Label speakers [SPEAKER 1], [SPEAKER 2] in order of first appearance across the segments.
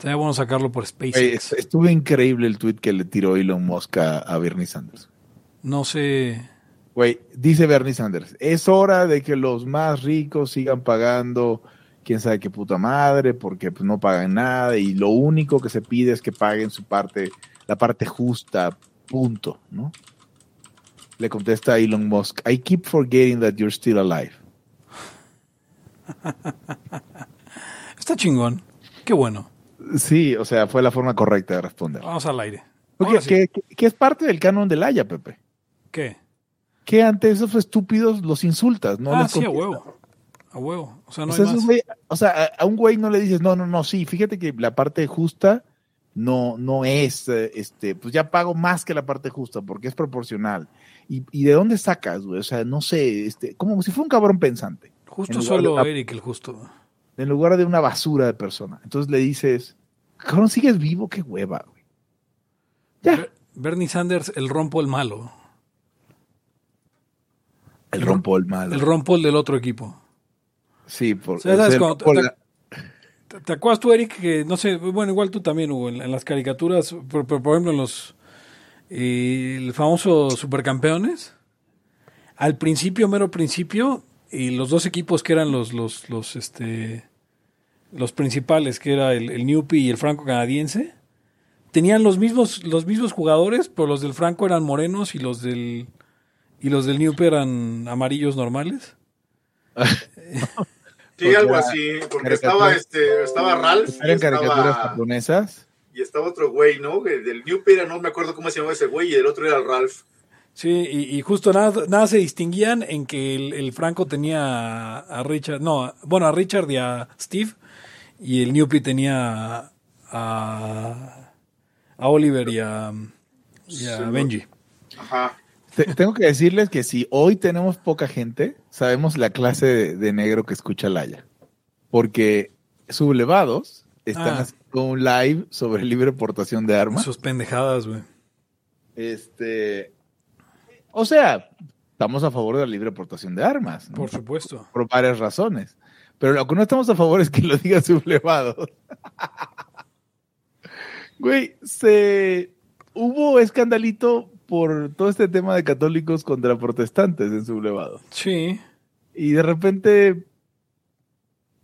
[SPEAKER 1] Estaría bueno sacarlo por SpaceX.
[SPEAKER 2] est- estuvo increíble el tweet que le tiró Elon Musk a, a Bernie Sanders.
[SPEAKER 1] No sé.
[SPEAKER 2] Güey, dice Bernie Sanders, es hora de que los más ricos sigan pagando quién sabe qué puta madre, porque pues, no pagan nada y lo único que se pide es que paguen su parte, la parte justa, punto, ¿no? Le contesta Elon Musk, I keep forgetting that you're still alive.
[SPEAKER 1] Está chingón. Qué bueno.
[SPEAKER 2] Sí, o sea, fue la forma correcta de responder.
[SPEAKER 1] Vamos al aire.
[SPEAKER 2] Porque,
[SPEAKER 1] Ahora sí.
[SPEAKER 2] que, que- que es parte del canon del Haya, Pepe.
[SPEAKER 1] ¿Qué?
[SPEAKER 2] Que ante esos estúpidos los insultas, ¿no?
[SPEAKER 1] ah,
[SPEAKER 2] les
[SPEAKER 1] sí, a huevo. A huevo. O sea, no
[SPEAKER 2] o sea,
[SPEAKER 1] hay
[SPEAKER 2] esos
[SPEAKER 1] más.
[SPEAKER 2] güey- o sea, a, un güey no le dices, no, no, no, sí, fíjate que la parte justa no, no es, eh, este, pues ya pago más que la parte justa porque es proporcional. ¿Y, y de dónde sacas, güey? O sea, no sé, este, como si fuera un cabrón pensante,
[SPEAKER 1] Justo solo
[SPEAKER 2] de-
[SPEAKER 1] Eric, el justo.
[SPEAKER 2] en lugar de una basura de persona. Entonces le dices, cabrón, sigues vivo, qué hueva, güey. Ya,
[SPEAKER 1] Ber- Bernie Sanders, el rompo el malo.
[SPEAKER 2] el rompo el mal.
[SPEAKER 1] El rompo el del otro equipo.
[SPEAKER 2] Sí, por,
[SPEAKER 1] O sea, ¿sabes
[SPEAKER 2] el
[SPEAKER 1] cuando
[SPEAKER 2] rompo
[SPEAKER 1] te-
[SPEAKER 2] la-
[SPEAKER 1] ¿Te, te acuerdas tú, Eric, que no sé, bueno, igual tú también, Hugo, en, en las caricaturas, por, por- por ejemplo, en los eh, el famoso Supercampeones, al principio, mero principio, y los dos equipos que eran los, los, los, este, los principales, que era el, el Newpie y el Franco Canadiense, tenían los mismos, los mismos jugadores, pero los del Franco eran morenos y los del y los del Newpie eran amarillos normales.
[SPEAKER 3] Sí, algo así, porque estaba este, estaba Ralph y
[SPEAKER 2] eran caricaturas
[SPEAKER 3] estaba,
[SPEAKER 2] japonesas.
[SPEAKER 3] y estaba otro güey, ¿no? El Del New Pera, no me acuerdo cómo se llamaba ese güey, y el otro era el Ralph.
[SPEAKER 1] Sí, y, y justo nada, nada se distinguían en que el, el Franco tenía a, a Richard, no, bueno, a Richard y a Steve, y el Newpie tenía a, a Oliver y a, y. Benji.
[SPEAKER 3] Ajá.
[SPEAKER 2] Te- tengo que decirles que si hoy tenemos poca gente, sabemos la clase de, de negro que escucha Laya. Porque sublevados están
[SPEAKER 1] Ah.
[SPEAKER 2] haciendo un live sobre libre portación de armas.
[SPEAKER 1] Sus pendejadas, güey.
[SPEAKER 2] Este, o sea, estamos a favor de la libre portación de armas. ¿no?
[SPEAKER 1] Por supuesto.
[SPEAKER 2] por varias razones. Pero lo que no estamos a favor es que lo diga sublevado. Güey, se hubo escandalito por todo este tema de católicos contra protestantes en sublevado.
[SPEAKER 1] Sí.
[SPEAKER 2] Y de repente,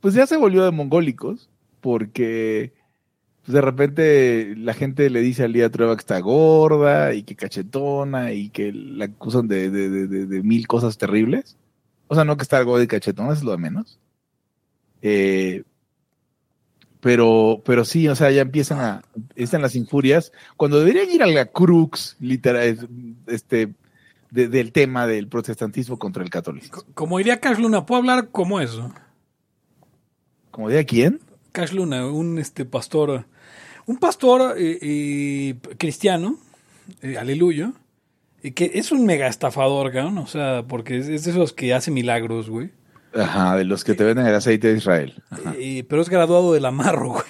[SPEAKER 2] pues ya se volvió de mongólicos, porque pues de repente la gente le dice a Lía Trueba que está gorda y que cachetona y que la acusan de, de- de- de- de mil cosas terribles. O sea, no que está gorda y cachetona, es lo de menos. Eh, pero, pero sí, o sea, ya empiezan a, están las injurias, cuando deberían ir a la crux, literal, este, de- del tema del protestantismo contra el catolicismo.
[SPEAKER 1] Co- Como diría Cash Luna, ¿puedo hablar como eso?
[SPEAKER 2] ¿Como de quién?
[SPEAKER 1] Cash Luna, un este pastor, un pastor eh, eh, cristiano, eh, aleluya, que es un mega estafador, cabrón, o sea, porque es, es de esos que hace milagros, güey.
[SPEAKER 2] Ajá, de los que te venden el aceite de Israel. Ajá.
[SPEAKER 1] Eh, pero es graduado del amarro, güey.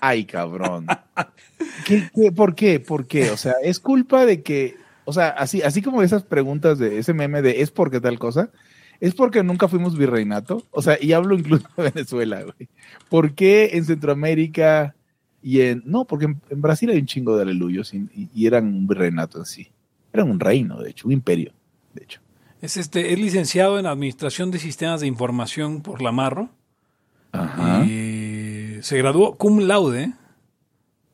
[SPEAKER 2] Ay, cabrón. ¿Qué, qué, por qué? ¿Por qué? O sea, es culpa de que, o sea, así, así como esas preguntas de ese meme de ¿es porque tal cosa? Es porque nunca fuimos virreinato. O sea, y hablo incluso de Venezuela, güey. ¿Por qué en Centroamérica y en... No, porque en, en Brasil hay un chingo de aleluyos y, y- y eran un virreinato en sí. Eran un reino, de hecho, un imperio, de hecho.
[SPEAKER 1] Es, este, es licenciado en Administración de Sistemas de Información por la Amarro.
[SPEAKER 2] Ajá.
[SPEAKER 1] Y se graduó cum laude,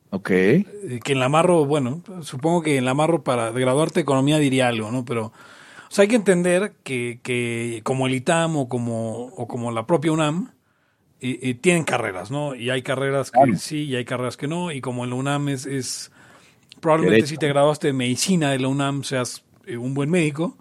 [SPEAKER 2] Ok.
[SPEAKER 1] eh, que en la Amarro, bueno, supongo que en la Amarro para graduarte de economía diría algo, ¿no? Pero o sea, hay que entender que, que como el ITAM o como, o como la propia UNAM, eh, eh, tienen carreras, ¿no? Y hay carreras que
[SPEAKER 2] Claro.
[SPEAKER 1] sí y hay carreras que no. Y como en la UNAM es, es probablemente
[SPEAKER 2] Derecho.
[SPEAKER 1] si te graduaste de medicina de la UNAM seas un buen médico.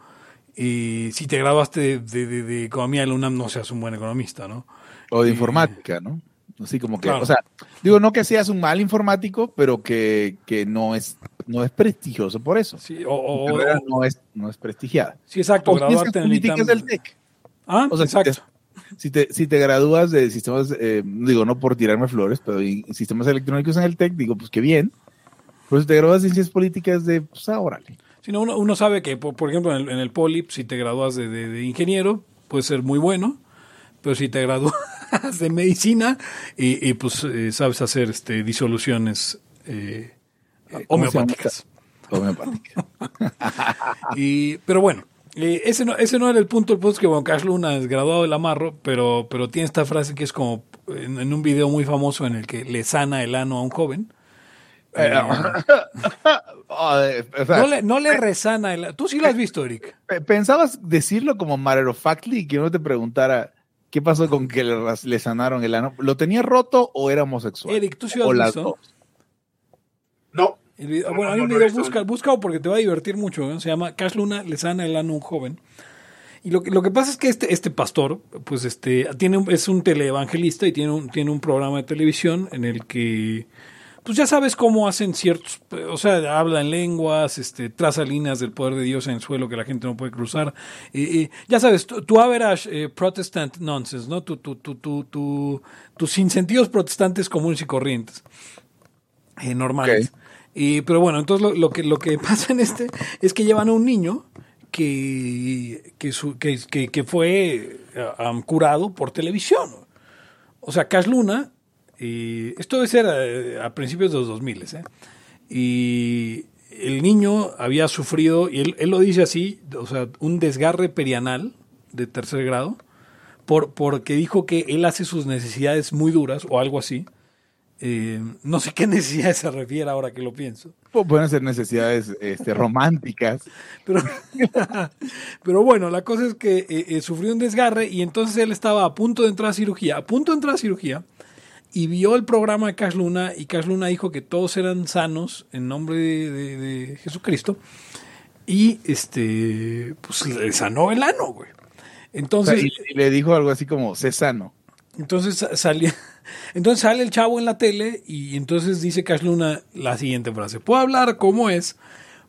[SPEAKER 1] Y si te graduaste de, de- de- de economía de la UNAM no seas un buen economista, ¿no?
[SPEAKER 2] O de informática, ¿no? Así como que,
[SPEAKER 1] Claro.
[SPEAKER 2] o sea, digo, no que seas un mal informático, pero que, que no es no es prestigioso por eso.
[SPEAKER 1] Sí, o,
[SPEAKER 2] no es, no es prestigiada.
[SPEAKER 1] sí, exacto,
[SPEAKER 2] O
[SPEAKER 1] graduarte en el ITAM.
[SPEAKER 2] del TEC.
[SPEAKER 1] Ah,
[SPEAKER 2] O sea, si
[SPEAKER 1] exacto.
[SPEAKER 2] te, si, te, si te gradúas de sistemas, eh, digo, no por tirarme flores, pero en sistemas electrónicos en el TEC, digo, pues qué bien. Pues si te gradúas de ciencias políticas de, pues ah, órale.
[SPEAKER 1] Si no, uno, uno sabe que, por, por ejemplo, en el, en el Poli, si te gradúas de, de- de ingeniero, puede ser muy bueno, pero si te gradúas de medicina y, y, pues eh, sabes hacer este disoluciones eh,
[SPEAKER 2] ¿Cómo se llama
[SPEAKER 1] homeopáticas.
[SPEAKER 2] Homeopática.
[SPEAKER 1] Y, pero bueno, eh, ese, no, ese no era el punto. El punto es que bueno, Cash Luna es graduado del amarro, pero, pero tiene esta frase que es como en, en un video muy famoso en el que le sana el ano a un joven.
[SPEAKER 2] Eh, oh, eh, o sea,
[SPEAKER 1] No le, no le resana el Tú sí lo has visto, Eric.
[SPEAKER 2] pe- ¿Pensabas decirlo como matter of factly y que no te preguntara qué pasó con que le, sanaron el ano? ¿Lo tenía roto o era homosexual?
[SPEAKER 1] Eric, ¿tú sí lo
[SPEAKER 2] o
[SPEAKER 1] has
[SPEAKER 2] las
[SPEAKER 1] visto?
[SPEAKER 2] dos.
[SPEAKER 3] No,
[SPEAKER 1] El video-
[SPEAKER 3] No,
[SPEAKER 1] bueno, hay
[SPEAKER 3] no,
[SPEAKER 1] un
[SPEAKER 3] no
[SPEAKER 1] video, busca, búscalo porque te va a divertir mucho. ¿eh? Se llama Cash Luna le sana el ano a un joven. Y lo que, lo que pasa es que este, este pastor, pues este, tiene un- es un teleevangelista y tiene un, tiene un programa de televisión en el que, pues ya sabes cómo hacen ciertos, o sea, habla en lenguas, este, traza líneas del poder de Dios en el suelo que la gente no puede cruzar. Y, y ya sabes, tu, tu average eh, protestant nonsense, ¿no? Tu, tu, tu, tu, tu- tus sinsentidos protestantes comunes y corrientes eh, normales. Y, pero bueno, entonces lo, lo que, lo que pasa en este es que llevan a un niño que, que, su- que, que- que fue eh, um, curado por televisión. O sea, Cash Luna, y esto debe ser eh, a, principios de los 2000, ¿eh? Y el niño había sufrido, y él, él lo dice así, o sea, un desgarre perianal de tercer grado, por, porque dijo que él hace sus necesidades muy duras o algo así. Eh, no sé qué necesidades se refiere ahora que lo pienso.
[SPEAKER 2] Pu- Pueden ser necesidades este, románticas.
[SPEAKER 1] Pero, pero bueno, la cosa es que eh, eh, sufrió un desgarre y entonces él estaba a punto de entrar a cirugía, a punto de entrar a cirugía, y vio el programa de Cash Luna y Cash Luna dijo que todos eran sanos en nombre de, de- de Jesucristo y este pues le sanó el ano, güey.
[SPEAKER 2] O sea,
[SPEAKER 1] Entonces,
[SPEAKER 2] y, le dijo algo así como, sé sano.
[SPEAKER 1] entonces sa- salía, entonces sale el chavo en la tele y entonces dice Cash Luna la siguiente frase. ¿Puedo hablar cómo es?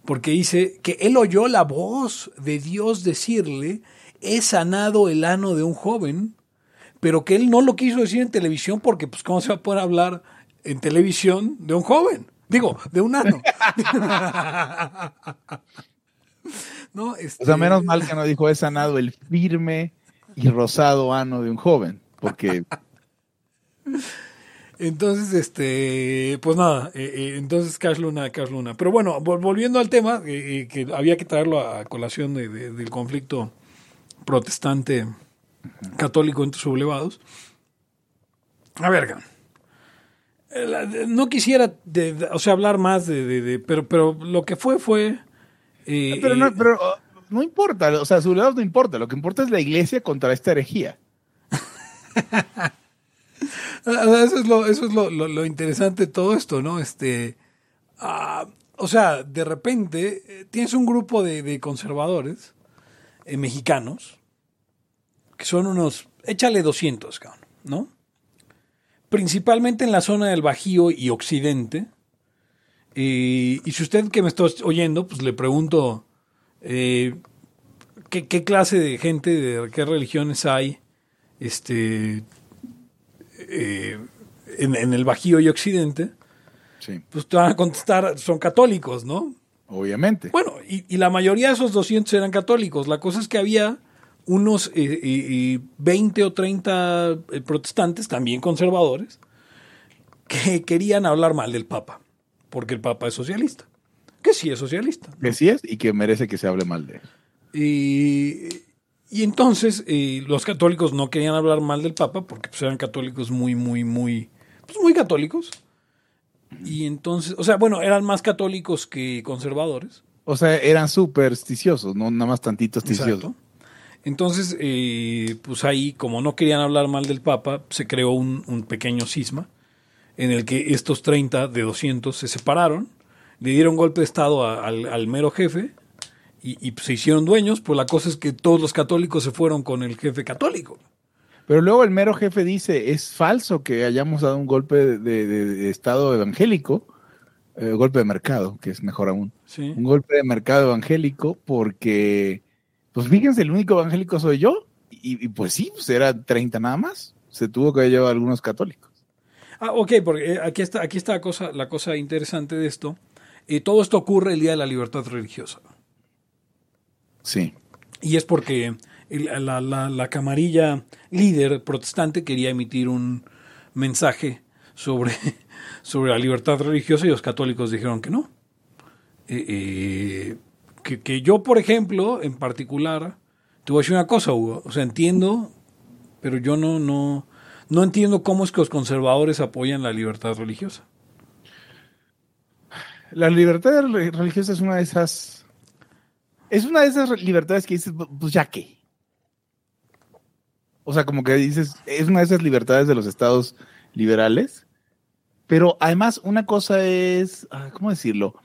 [SPEAKER 1] Porque dice que él oyó la voz de Dios decirle, he sanado el ano de un joven, pero que él no lo quiso decir en televisión porque pues cómo se va a poder hablar en televisión de un joven. Digo, de un ano. no,
[SPEAKER 2] O
[SPEAKER 1] este-
[SPEAKER 2] sea, menos mal que no dijo, he sanado el firme y rosado ano de un joven. Porque
[SPEAKER 1] Entonces, este, pues nada, eh, eh, entonces Cash Luna, Cash Luna. Pero bueno, vol- volviendo al tema, eh, eh, que había que traerlo a colación de- de- del conflicto protestante católico entre sublevados. A ver, eh, no quisiera, de- de- o sea, hablar más de, pero, pero lo que fue fue... eh,
[SPEAKER 2] Pero no,
[SPEAKER 1] eh,
[SPEAKER 2] pero, uh, no importa, o sea, sublevados no importa, lo que importa es la iglesia contra esta herejía.
[SPEAKER 1] Ah, Eso es lo, eso es lo, lo- lo interesante de todo esto, ¿no? Este, ah, o sea, de repente tienes un grupo de, de conservadores eh, mexicanos que son unos, échale 200, cabrón, ¿no? Principalmente en la zona del Bajío y Occidente. Y, y si usted que me está oyendo, pues le pregunto, eh, ¿qué, qué clase de gente, de qué religiones hay? Este, eh, en, en el Bajío y Occidente,
[SPEAKER 2] Sí,
[SPEAKER 1] pues te van a contestar, son católicos, ¿no?
[SPEAKER 2] obviamente.
[SPEAKER 1] Bueno, y, y la mayoría de esos 200 eran católicos. La cosa es que había unos eh, eh, eh, 20 o 30 eh, protestantes, también conservadores, que querían hablar mal del Papa, porque el Papa es socialista. Que sí es socialista.
[SPEAKER 2] Que sí es y que merece que se hable mal de él.
[SPEAKER 1] Y, y entonces eh, los católicos no querían hablar mal del Papa porque pues, eran católicos muy, muy, muy, pues, muy católicos. Y entonces, o sea, bueno, eran más católicos que conservadores.
[SPEAKER 2] O sea, eran supersticiosos, no nada más tantitos ticiosos.
[SPEAKER 1] Exacto. Entonces, eh, pues ahí, como no querían hablar mal del Papa, se creó un, un pequeño cisma en el que estos 30 de 200 se separaron, le dieron golpe de Estado a- al, al mero jefe y, y, pues, se hicieron dueños. Pues la cosa es que todos los católicos se fueron con el jefe católico.
[SPEAKER 2] Pero luego el mero jefe dice, es falso que hayamos dado un golpe de, de- de Estado evangélico, eh, golpe de mercado, que es mejor aún.
[SPEAKER 1] Sí.
[SPEAKER 2] Un golpe de mercado evangélico porque, pues fíjense, el único evangélico soy yo. Y, y pues sí, pues era 30 nada más. Se tuvo que llevar algunos católicos.
[SPEAKER 1] Ah, ok, porque eh, aquí está, aquí está la cosa, la cosa interesante de esto. Eh, todo esto ocurre el Día de la Libertad Religiosa.
[SPEAKER 2] Sí.
[SPEAKER 1] Y es porque la, la- la camarilla líder protestante quería emitir un mensaje sobre, sobre la libertad religiosa y los católicos dijeron que no. Eh, eh, que, yo, por ejemplo, en particular, te voy a decir una cosa, Hugo. O sea, entiendo, pero yo no, no, no entiendo cómo es que los conservadores apoyan la libertad religiosa.
[SPEAKER 2] La libertad re- religiosa es una de esas. Es una de esas libertades que dices, pues ya qué. O sea, como que dices, es una de esas libertades de los estados liberales. Pero además, una cosa es, ¿cómo decirlo?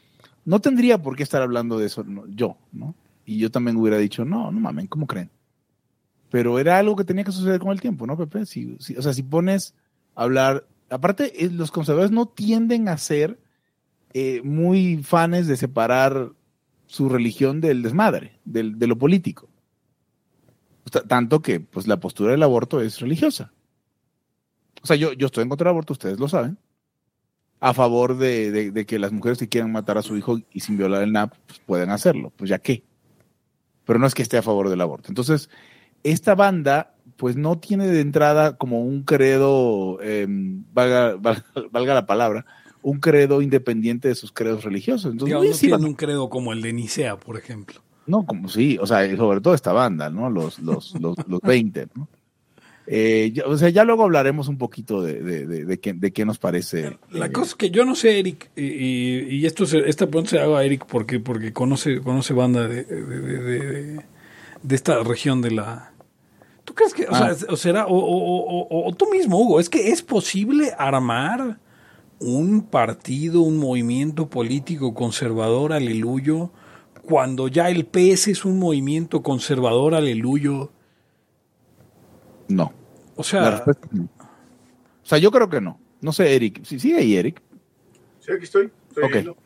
[SPEAKER 2] No tendría por qué estar hablando de eso yo, ¿no? Y yo también hubiera dicho, no, no mamen, ¿cómo creen? Pero era algo que tenía que suceder con el tiempo, ¿no, Pepe? Si, o sea, si pones a hablar. Aparte, eh, los conservadores no tienden a ser eh, muy fanes de separar su religión del desmadre, del, de lo político. Tanto que pues la postura del aborto es religiosa. O sea, yo, yo estoy en contra del aborto, ustedes lo saben. A favor de, de- de que las mujeres que quieran matar a su hijo y sin violar el NAP, pues pueden hacerlo. Pues ya qué. Pero no es que esté a favor del aborto. Entonces, esta banda, pues no tiene de entrada como un credo, eh, valga, valga- valga la palabra, un credo independiente de sus credos religiosos. Entonces,
[SPEAKER 1] no
[SPEAKER 2] sí,
[SPEAKER 1] un credo como el de Nicea, por ejemplo.
[SPEAKER 2] no, como sí, o sea, sobre todo esta banda, ¿no? Los, los, los, los 20, ¿no? Eh, ya- o sea, ya luego hablaremos un poquito de, de, de, de qué, de qué nos parece.
[SPEAKER 1] La
[SPEAKER 2] eh,
[SPEAKER 1] cosa es que yo no sé, Eric, y, y- y esto se, esta pregunta se hago a Eric porque, porque conoce, conoce banda de, esta región de la... ¿Tú crees que, o,
[SPEAKER 2] Ah.
[SPEAKER 1] sea, o será, o tú mismo, Hugo, es que es posible armar un partido, un movimiento político conservador, aleluyo, cuando ya el PS es un movimiento conservador, aleluyo?
[SPEAKER 2] No.
[SPEAKER 1] O
[SPEAKER 2] La
[SPEAKER 1] sea,
[SPEAKER 2] respuesta es no. O sea, yo creo que no. No sé, Eric. Sí, sigue ahí, Eric.
[SPEAKER 3] Sí, aquí estoy. estoy
[SPEAKER 2] Ok.
[SPEAKER 3] viendo.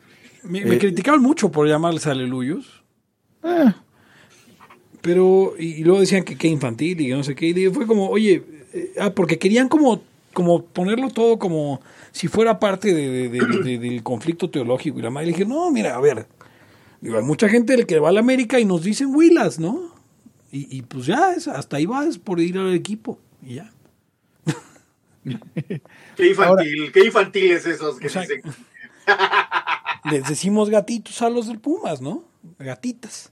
[SPEAKER 1] me, me
[SPEAKER 2] eh,
[SPEAKER 1] criticaban mucho por llamarles aleluyos.
[SPEAKER 2] Eh,
[SPEAKER 1] Pero, y, y luego decían que qué infantil y que no sé qué. Y fue como, oye, eh, ah, porque querían como, como ponerlo todo como si fuera parte de, de- de- de- del conflicto teológico. Y la madre le dije, no, mira, a ver, digo, hay mucha gente del que va a la América y nos dicen huilas, ¿no? Y, y pues ya, es- hasta ahí vas por ir al equipo. Y ya.
[SPEAKER 3] Qué infantil, qué infantiles esos que
[SPEAKER 1] O sea,
[SPEAKER 3] dicen.
[SPEAKER 1] Les decimos gatitos a los del Pumas, ¿no? Gatitas.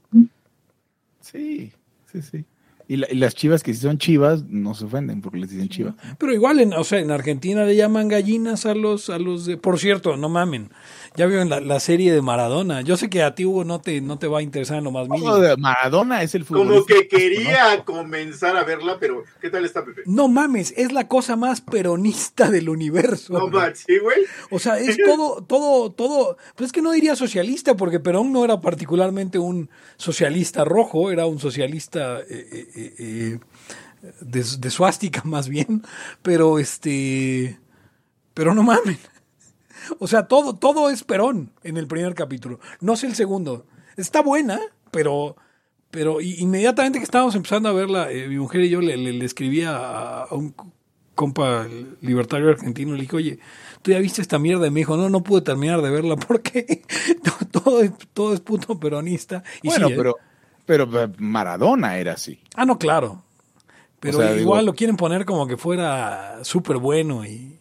[SPEAKER 2] sí, sí, sí. Y, la- y las chivas que si son chivas no se ofenden porque les dicen chivas.
[SPEAKER 1] Pero igual, en, o sea, en Argentina le llaman gallinas a los, a los de... Por cierto, no mamen. Ya vieron la, la serie de Maradona. Yo sé que a ti, Hugo, no te, no te va a interesar en lo más mínimo.
[SPEAKER 2] No, de Maradona es el fútbol.
[SPEAKER 3] Como que quería comenzar a verla, pero ¿qué tal está Pepe?
[SPEAKER 1] No mames, es la cosa más peronista del universo.
[SPEAKER 3] No manches, sí, güey.
[SPEAKER 1] O sea, es todo, todo, todo. Pues es que no diría socialista, porque Perón no era particularmente un socialista rojo, era un socialista eh, eh, eh, eh, de, de suástica más bien. Pero este. Pero no mamen. O sea, todo, todo es Perón en el primer capítulo. No sé el segundo. Está buena, pero. Pero inmediatamente que estábamos empezando a verla, eh, mi mujer y yo le, le, le escribía a, a un compa libertario argentino, le dije, oye, ¿tú ya viste esta mierda? Y me dijo, no, no pude terminar de verla porque todo, es, todo es puto peronista. Y
[SPEAKER 2] Bueno,
[SPEAKER 1] sí, ¿eh?
[SPEAKER 2] pero, pero eh, Maradona era así.
[SPEAKER 1] Ah, no, claro. Pero
[SPEAKER 2] O sea,
[SPEAKER 1] igual
[SPEAKER 2] digo-
[SPEAKER 1] lo quieren poner como que fuera súper bueno y...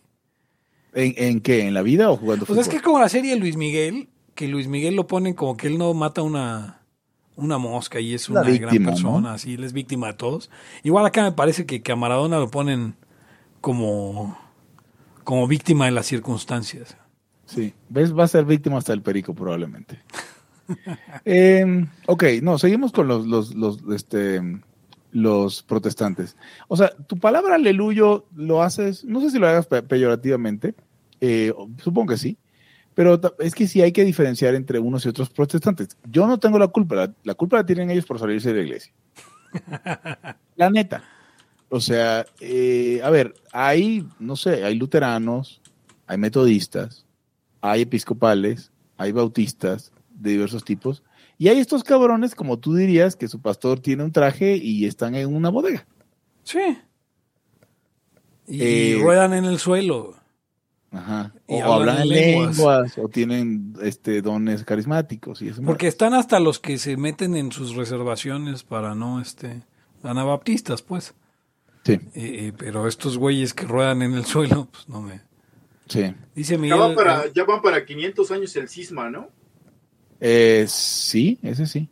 [SPEAKER 2] ¿En, en qué? ¿En la vida o jugando
[SPEAKER 1] Pues es
[SPEAKER 2] fútbol?
[SPEAKER 1] que es como la serie de Luis Miguel, que Luis Miguel lo ponen como que él no mata una, una mosca y es
[SPEAKER 2] Una
[SPEAKER 1] una
[SPEAKER 2] víctima,
[SPEAKER 1] gran
[SPEAKER 2] ¿no?
[SPEAKER 1] persona, así, él es víctima de todos. Igual acá me parece que, que a Maradona lo ponen como, como víctima de las circunstancias.
[SPEAKER 2] Sí, ves, va a ser víctima hasta el perico probablemente. Eh, ok, no, seguimos con los, los, los, este, los protestantes. O sea, tu palabra aleluyo lo haces, no sé si lo hagas pe- peyorativamente, eh, supongo que sí, pero es que sí hay que diferenciar entre unos y otros protestantes. Yo no tengo la culpa, la, la culpa la tienen ellos por salirse de la iglesia. La neta. O sea, eh, a ver, hay, no sé, hay luteranos, hay metodistas, hay episcopales, hay bautistas de diversos tipos, y hay estos cabrones, como tú dirías, que su pastor tiene un traje y están en una bodega.
[SPEAKER 1] Sí. Y,
[SPEAKER 2] Eh,
[SPEAKER 1] ruedan en el suelo.
[SPEAKER 2] Ajá.
[SPEAKER 1] Y
[SPEAKER 2] O
[SPEAKER 1] hablan
[SPEAKER 2] hablan en
[SPEAKER 1] en lenguas.
[SPEAKER 2] lenguas, o tienen este dones carismáticos y eso.
[SPEAKER 1] Porque están hasta los que se meten en sus reservaciones para no, este, anabaptistas, pues.
[SPEAKER 2] Sí,
[SPEAKER 1] Eh, eh, pero estos güeyes que ruedan en el suelo, pues no me...
[SPEAKER 2] sí.
[SPEAKER 1] Dice
[SPEAKER 3] Ya
[SPEAKER 1] Miguel...
[SPEAKER 3] van, para, ya van para 500 años el cisma, ¿no?
[SPEAKER 2] Eh, sí, ese sí.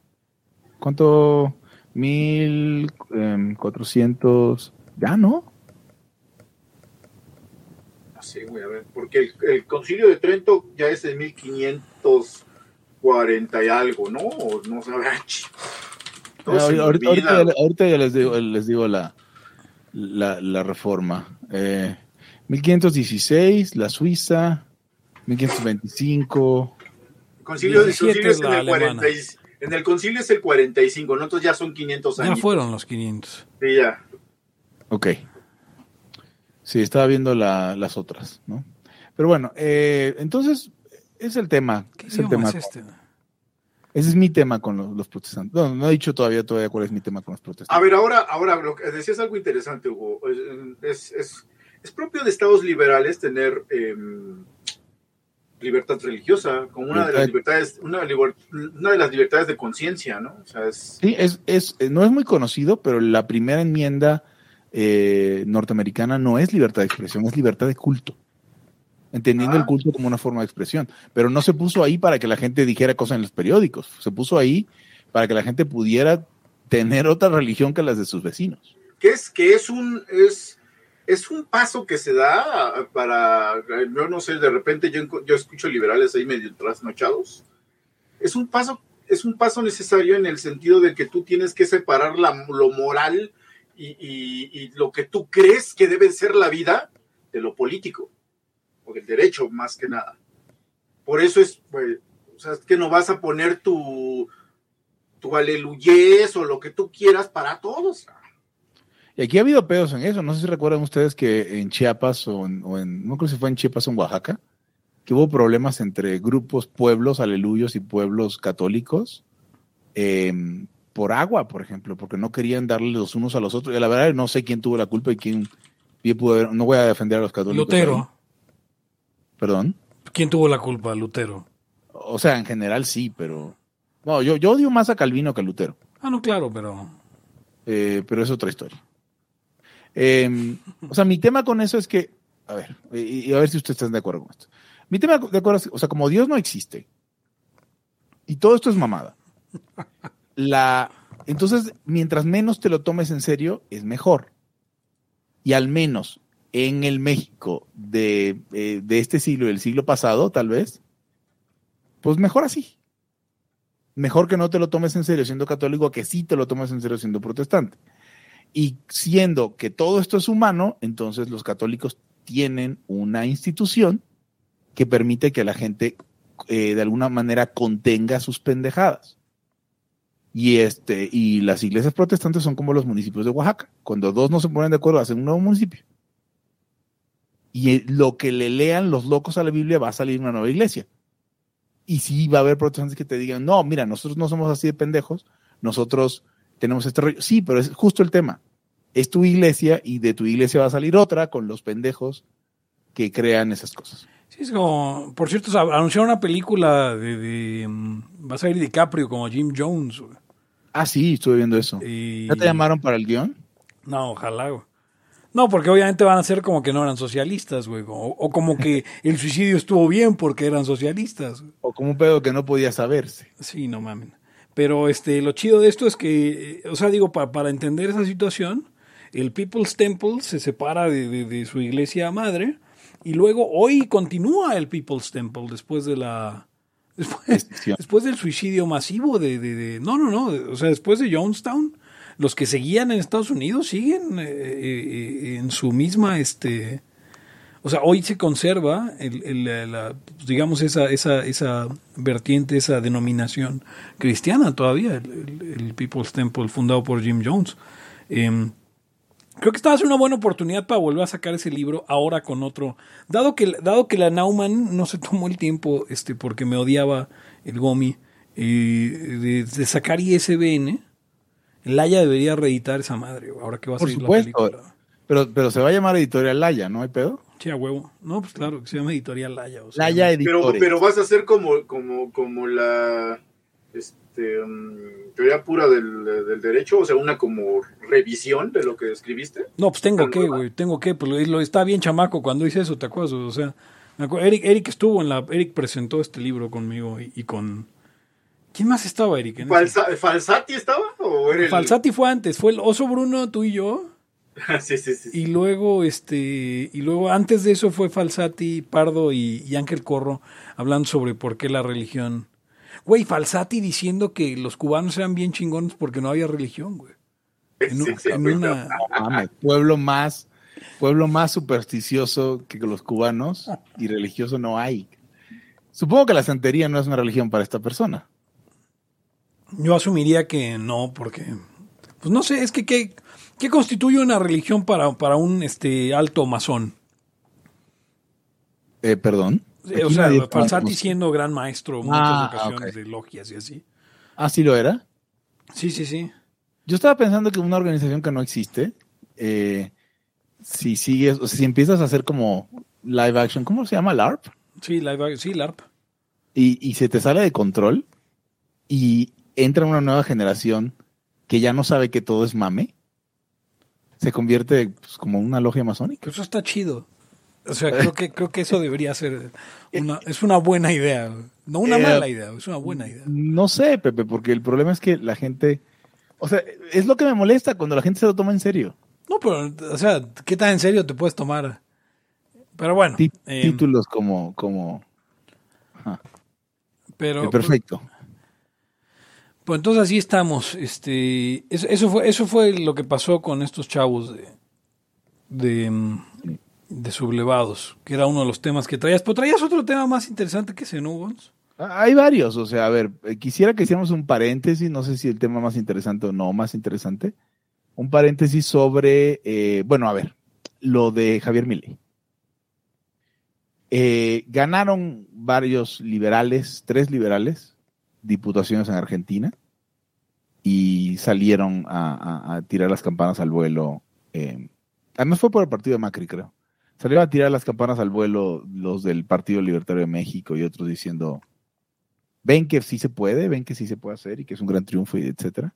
[SPEAKER 2] ¿Cuánto? Mil em, cuatrocientos. Ya, ¿no?
[SPEAKER 3] Sé, güey, a ver, porque el, el concilio de Trento ya es de 1540 y algo, ¿no? O no me
[SPEAKER 2] Ah, ahorita, ahorita- ahorita ya les digo, les digo la, la, la reforma. Eh, 1516, la Suiza. 1525.
[SPEAKER 3] El concilio, el
[SPEAKER 1] 17
[SPEAKER 3] concilio es
[SPEAKER 1] es
[SPEAKER 3] en el 40
[SPEAKER 1] alemana.
[SPEAKER 3] y- en el concilio es el 45, ¿no? Entonces ya son 500
[SPEAKER 1] ya
[SPEAKER 3] años.
[SPEAKER 1] fueron los 500.
[SPEAKER 3] Sí, ya.
[SPEAKER 2] Ok. Sí, estaba viendo la- las otras, ¿no? Pero bueno, eh, entonces es el tema.
[SPEAKER 1] ¿Qué
[SPEAKER 2] Es el tema.
[SPEAKER 1] es este?
[SPEAKER 2] Ese es mi tema con los, los protestantes. No, no he dicho todavía, todavía cuál es mi tema con los protestantes.
[SPEAKER 3] A ver, ahora, ahora lo que decías algo interesante, Hugo. Es, es, es propio de estados liberales tener em, libertad religiosa como una de las libertades, una, liber- una de las libertades de conciencia, ¿no? O sea, es
[SPEAKER 2] Sí, es, es, eh, no es muy conocido, pero la primera enmienda eh, norteamericana no es libertad de expresión, es libertad de culto. Entendiendo
[SPEAKER 3] Ah.
[SPEAKER 2] el culto como una forma de expresión. Pero no se puso ahí para que la gente dijera cosas en los periódicos. Se puso ahí para que la gente pudiera tener otra religión que las de sus vecinos.
[SPEAKER 3] que es que es un es es un paso que se da para yo no sé de repente yo, yo escucho liberales ahí medio trasnochados. Es un paso es un paso necesario en el sentido de que tú tienes que separar la- lo moral y, lo que tú crees que debe ser la vida de lo político o del derecho más que nada. Por eso es pues, o sea es que no vas a poner tu tu aleluyés o lo que tú quieras para todos
[SPEAKER 2] Y aquí ha habido pedos en eso. No sé si recuerdan ustedes que en Chiapas o en, o en- no creo si fue en Chiapas o en Oaxaca, que hubo problemas entre grupos, pueblos aleluyos y pueblos católicos eh, por agua, por ejemplo, porque no querían darle los unos a los otros. Y la verdad no sé quién tuvo la culpa y quién, quién pudo haber- no voy a defender a los católicos.
[SPEAKER 1] Lutero.
[SPEAKER 2] Perdón.
[SPEAKER 1] ¿Quién tuvo la culpa? Lutero.
[SPEAKER 2] O sea, en general sí, pero... No, yo, yo odio más a Calvino que a Lutero.
[SPEAKER 1] Ah, no, claro, pero...
[SPEAKER 2] Eh, pero es otra historia. Eh, o sea, mi tema con eso es que, a ver, y, a ver si ustedes están de acuerdo con esto. Mi tema de acuerdo es, o sea, como Dios no existe y todo esto es mamada, la, entonces, mientras menos te lo tomes en serio, es mejor. Y al menos en el México de, eh, de este siglo y del siglo pasado, tal vez, pues mejor así. Mejor que no te lo tomes en serio siendo católico que sí te lo tomes en serio siendo protestante. Y siendo que todo esto es humano, entonces los católicos tienen una institución que permite que la gente eh, de alguna manera contenga sus pendejadas. Y, este, y las iglesias protestantes son como los municipios de Oaxaca. Cuando dos no se ponen de acuerdo, hacen un nuevo municipio. Y eh, lo que le lean los locos a la Biblia va a salir una nueva iglesia. Y sí va a haber protestantes que te digan, no, mira, nosotros no somos así de pendejos, nosotros tenemos este rollo. Sí, pero es justo el tema. Es tu iglesia y de tu iglesia va a salir otra con los pendejos que crean esas cosas.
[SPEAKER 1] Sí, es como... Por cierto, anunciaron una película de... de mm, va a salir DiCaprio como Jim Jones. güey.
[SPEAKER 2] Ah, sí, estuve viendo eso.
[SPEAKER 1] Y...
[SPEAKER 2] ¿Ya te llamaron para el guion?
[SPEAKER 1] No, ojalá, güey. No, porque obviamente van a ser como que no eran socialistas, güey. O, o como que el suicidio estuvo bien porque eran socialistas. güey.
[SPEAKER 2] O como un pedo que no podía saberse.
[SPEAKER 1] Sí, no mamen. Pero este, lo chido de esto es que, eh, o sea, digo, pa- para entender esa situación, el People's Temple se separa de, de- de su iglesia madre y luego hoy continúa el People's Temple después de la... Después, después del suicidio masivo de, de- de- No, no, no. o sea, después de Jonestown, los que seguían en Estados Unidos siguen eh, eh, en su misma... este o sea, hoy se conserva, el, el- la- la- digamos, esa, esa, esa vertiente, esa denominación cristiana todavía, el, People's Temple fundado por Jim Jones. Em, creo que esta va a ser una buena oportunidad para volver a sacar ese libro ahora con otro. Dado que, dado que la Nauman no se tomó el tiempo, este, porque me odiaba el Gomi, eh, de, de sacar ISBN, Laia debería reeditar esa madre, ahora que va a
[SPEAKER 2] Por
[SPEAKER 1] salir
[SPEAKER 2] supuesto.
[SPEAKER 1] la película.
[SPEAKER 2] Pero, pero se va a llamar Editorial Laya, ¿no hay pedo?
[SPEAKER 1] Sí, a huevo. No, pues claro, que se llama Editorial Laya. o sea,
[SPEAKER 2] Laya
[SPEAKER 3] Pero,
[SPEAKER 2] Editores.
[SPEAKER 3] pero vas a hacer como, como, como la, es- este, mm, teoría pura del, del derecho, o sea, una como revisión de lo que escribiste.
[SPEAKER 1] No, pues tengo
[SPEAKER 3] ¿Tan
[SPEAKER 1] que, güey, tengo que, pues lo, lo- está bien chamaco cuando hice eso, ¿te acuerdas? O sea, me acuerdo- Eric, Eric estuvo en la, Eric presentó este libro conmigo y, y con... ¿Quién más estaba, Eric? en ese?
[SPEAKER 3] Falsa- ¿Falsati estaba? ¿O era el...
[SPEAKER 1] Falsati fue antes, fue el Oso Bruno, tú y yo,
[SPEAKER 3] sí, sí, sí.
[SPEAKER 1] y luego, este, y luego antes de eso fue Falsati, Pardo y, y Ángel Corro hablando sobre por qué la religión... Güey, Falsati diciendo que los cubanos eran bien chingones porque no había religión, güey. En, un-
[SPEAKER 3] Sí, sí,
[SPEAKER 1] en
[SPEAKER 3] güey.
[SPEAKER 1] una...
[SPEAKER 2] No mames, pueblo más, pueblo más supersticioso que los cubanos y religioso no hay. Supongo que la santería no es una religión para esta persona.
[SPEAKER 1] Yo asumiría que no, porque, pues no sé, es que ¿qué, qué constituye una religión para, para un este alto masón?
[SPEAKER 2] Eh, perdón.
[SPEAKER 1] Eh,
[SPEAKER 2] Aquí
[SPEAKER 1] o sea,
[SPEAKER 2] nadie-
[SPEAKER 1] Falsati siendo gran maestro en muchas
[SPEAKER 2] Ah,
[SPEAKER 1] ocasiones de logias y así.
[SPEAKER 2] Ah, sí lo era.
[SPEAKER 1] Sí, sí, sí.
[SPEAKER 2] Yo estaba pensando que una organización que no existe, eh, si sigues, o sea, si empiezas a hacer como live action, ¿cómo se llama? LARP,
[SPEAKER 1] Sí, la, sí, LARP.
[SPEAKER 2] y, y se te sale de control y entra una nueva generación que ya no sabe que todo es mame, se convierte pues, como una logia masónica.
[SPEAKER 1] Pero eso está chido. O sea, creo que, creo que eso debería ser una, es una buena idea. No una
[SPEAKER 2] Eh,
[SPEAKER 1] mala idea, es una buena idea.
[SPEAKER 2] No sé, Pepe, porque el problema es que la gente, o sea, es lo que me molesta cuando la gente se lo toma en serio.
[SPEAKER 1] No, pero, o sea, ¿qué tan en serio te puedes tomar? Pero bueno, eh,
[SPEAKER 2] títulos como, como,
[SPEAKER 1] pero,
[SPEAKER 2] el perfecto.
[SPEAKER 1] Pues entonces así estamos. Este, eso, fue, eso fue lo que pasó con estos chavos de, sublevados, que era uno de los temas que traías. Pero traías otro tema más interesante que ese, ¿no, Gonz?
[SPEAKER 2] Ah, Hay varios, o sea, a ver, eh, quisiera que hiciéramos un paréntesis, no sé si el tema más interesante o no más interesante, un paréntesis sobre, eh, bueno, a ver, lo de Javier Milei. Eh, ganaron varios liberales, tres liberales, diputaciones en Argentina, y salieron a, a- a tirar las campanas al vuelo. eh, además fue por el partido de Macri, creo. Salieron a tirar las campanas al vuelo los del Partido Libertario de México y otros diciendo, ven que sí se puede, ven que sí se puede hacer y que es un gran triunfo y etcétera.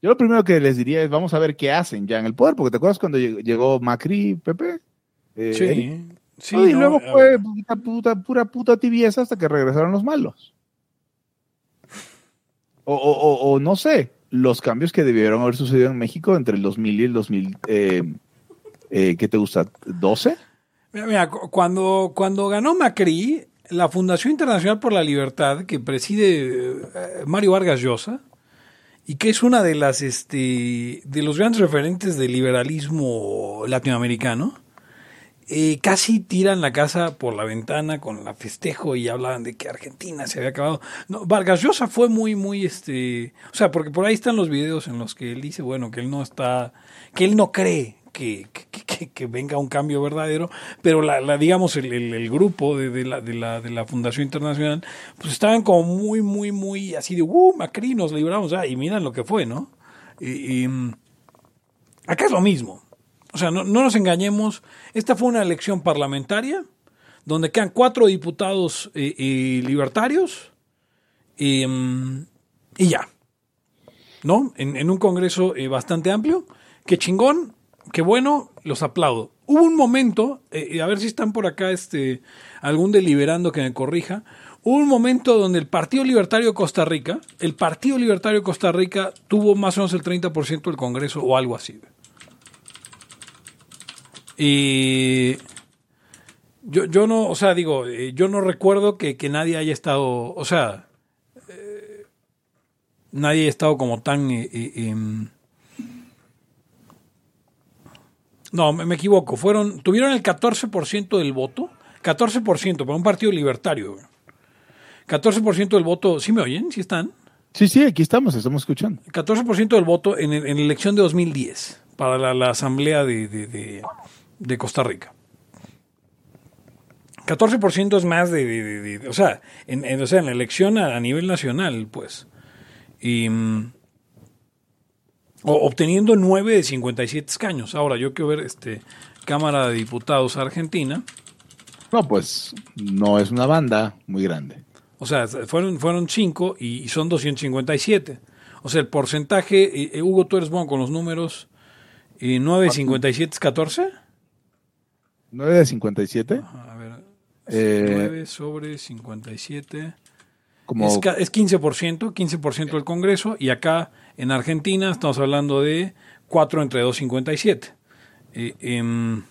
[SPEAKER 2] Yo lo primero que les diría es vamos a ver qué hacen ya en el poder, porque te acuerdas cuando lleg- llegó Macri, Pepe? Eh, Eric?
[SPEAKER 1] Sí.
[SPEAKER 2] y luego fue puta, puta, pura puta tibieza hasta que regresaron los malos. O, o- o- no sé, los cambios que debieron haber sucedido en México entre el 2000 y el 2000, eh, eh, ¿qué te gusta? ¿12?
[SPEAKER 1] Mira, mira, cu- cuando, cuando ganó Macri, la Fundación Internacional por la Libertad, que preside eh, Mario Vargas Llosa, y que es una de las este de los grandes referentes del liberalismo latinoamericano, eh, casi tiran la casa por la ventana con la festejo y hablaban de que Argentina se había acabado. No, Vargas Llosa fue muy, muy, este, o sea, porque por ahí están los videos en los que él dice, bueno, que él no está, que él no cree que, que, que- que venga un cambio verdadero, pero la, la digamos, el, el- grupo de, la, de, la, de la Fundación Internacional, pues estaban como muy, muy, muy así de, uh, Macri, nos libramos, ah, y miran lo que fue, ¿no? Y, mm, acá es lo mismo. O sea, no, no nos engañemos. Esta fue una elección parlamentaria donde quedan cuatro diputados eh, eh, libertarios y, mm, y ya. ¿No? En, en un congreso eh, bastante amplio. Qué chingón, qué bueno, los aplaudo. Hubo un momento, eh, eh, a ver si están por acá este, algún deliberando que me corrija. Hubo un momento donde el Partido Libertario de Costa Rica, el Partido Libertario de Costa Rica tuvo más o menos el 30% del Congreso o algo así. Y yo, yo no, o sea, digo, eh, yo no recuerdo que, que nadie haya estado, o sea, eh, nadie haya estado como tan... eh, eh, em, no, me, me equivoco, fueron, tuvieron el 14% del voto, 14% para un partido libertario. güey. 14% del voto, ¿sí me oyen? ¿Sí están?
[SPEAKER 2] Sí, sí, aquí estamos, estamos escuchando.
[SPEAKER 1] 14% del voto en, la elección de 2010 para la, la Asamblea de, de- de- de Costa Rica. 14% es más de, de- de- de- o, sea, en, en- o sea, en la elección a, a nivel nacional, pues. Y, o- obteniendo 9 de 57 escaños. Ahora, yo quiero ver este, Cámara de Diputados Argentina.
[SPEAKER 2] No, pues no es una banda muy grande.
[SPEAKER 1] O sea, fueron, fueron cinco y, son 257. O sea, el porcentaje, eh, eh, Hugo, tú eres bueno con los números, ¿y 9,57 es 14?
[SPEAKER 2] 9 de 57.
[SPEAKER 1] a ver,
[SPEAKER 2] 9
[SPEAKER 1] eh, sobre 57.
[SPEAKER 2] Como...
[SPEAKER 1] Es, es 15%, 15% del Congreso, y acá en Argentina estamos hablando de 4 entre 2,57. Eh, em,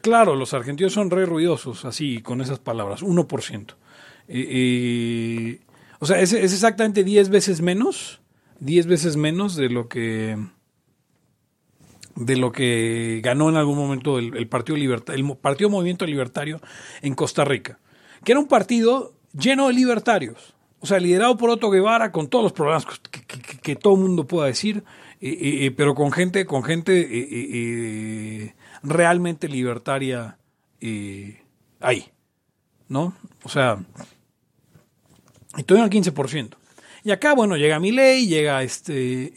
[SPEAKER 1] claro, los argentinos son re ruidosos, así, con esas palabras, 1%. Eh, eh, o sea, es, exactamente 10 veces menos, 10 veces menos de lo que de lo que ganó en algún momento el, Partido el Partido Movimiento Libertario en Costa Rica, que era un partido lleno de libertarios, o sea, liderado por Otto Guevara con todos los problemas que, que todo el mundo pueda decir, pero con gente, con gente realmente libertaria ahí, ¿no? O sea, y todavía el 15%. Y acá, bueno, llega Milei, llega este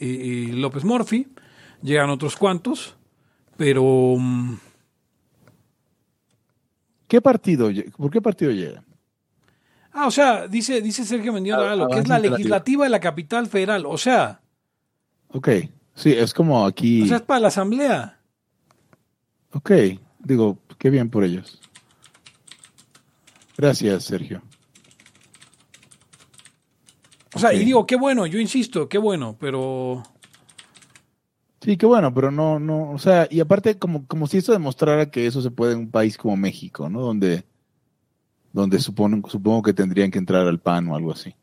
[SPEAKER 1] López Morphy, llegan otros cuantos, pero... Mm,
[SPEAKER 2] ¿Qué partido? ¿Por qué partido llega?
[SPEAKER 1] Ah, o sea, dice, dice Sergio Mendiola ah, lo que es la legislativa de la capital federal. O sea.
[SPEAKER 2] Ok. Sí, es como aquí.
[SPEAKER 1] O sea, es para la asamblea.
[SPEAKER 2] Ok, digo, qué bien por ellos. Gracias, Sergio.
[SPEAKER 1] O sea, y digo, qué bueno, yo insisto, qué bueno, pero...
[SPEAKER 2] Sí, qué bueno, pero no, no, o sea, y aparte como, como si eso demostrara que eso se puede en un país como México, ¿no? Donde, donde supongo, supongo que tendrían que entrar al PAN o algo así.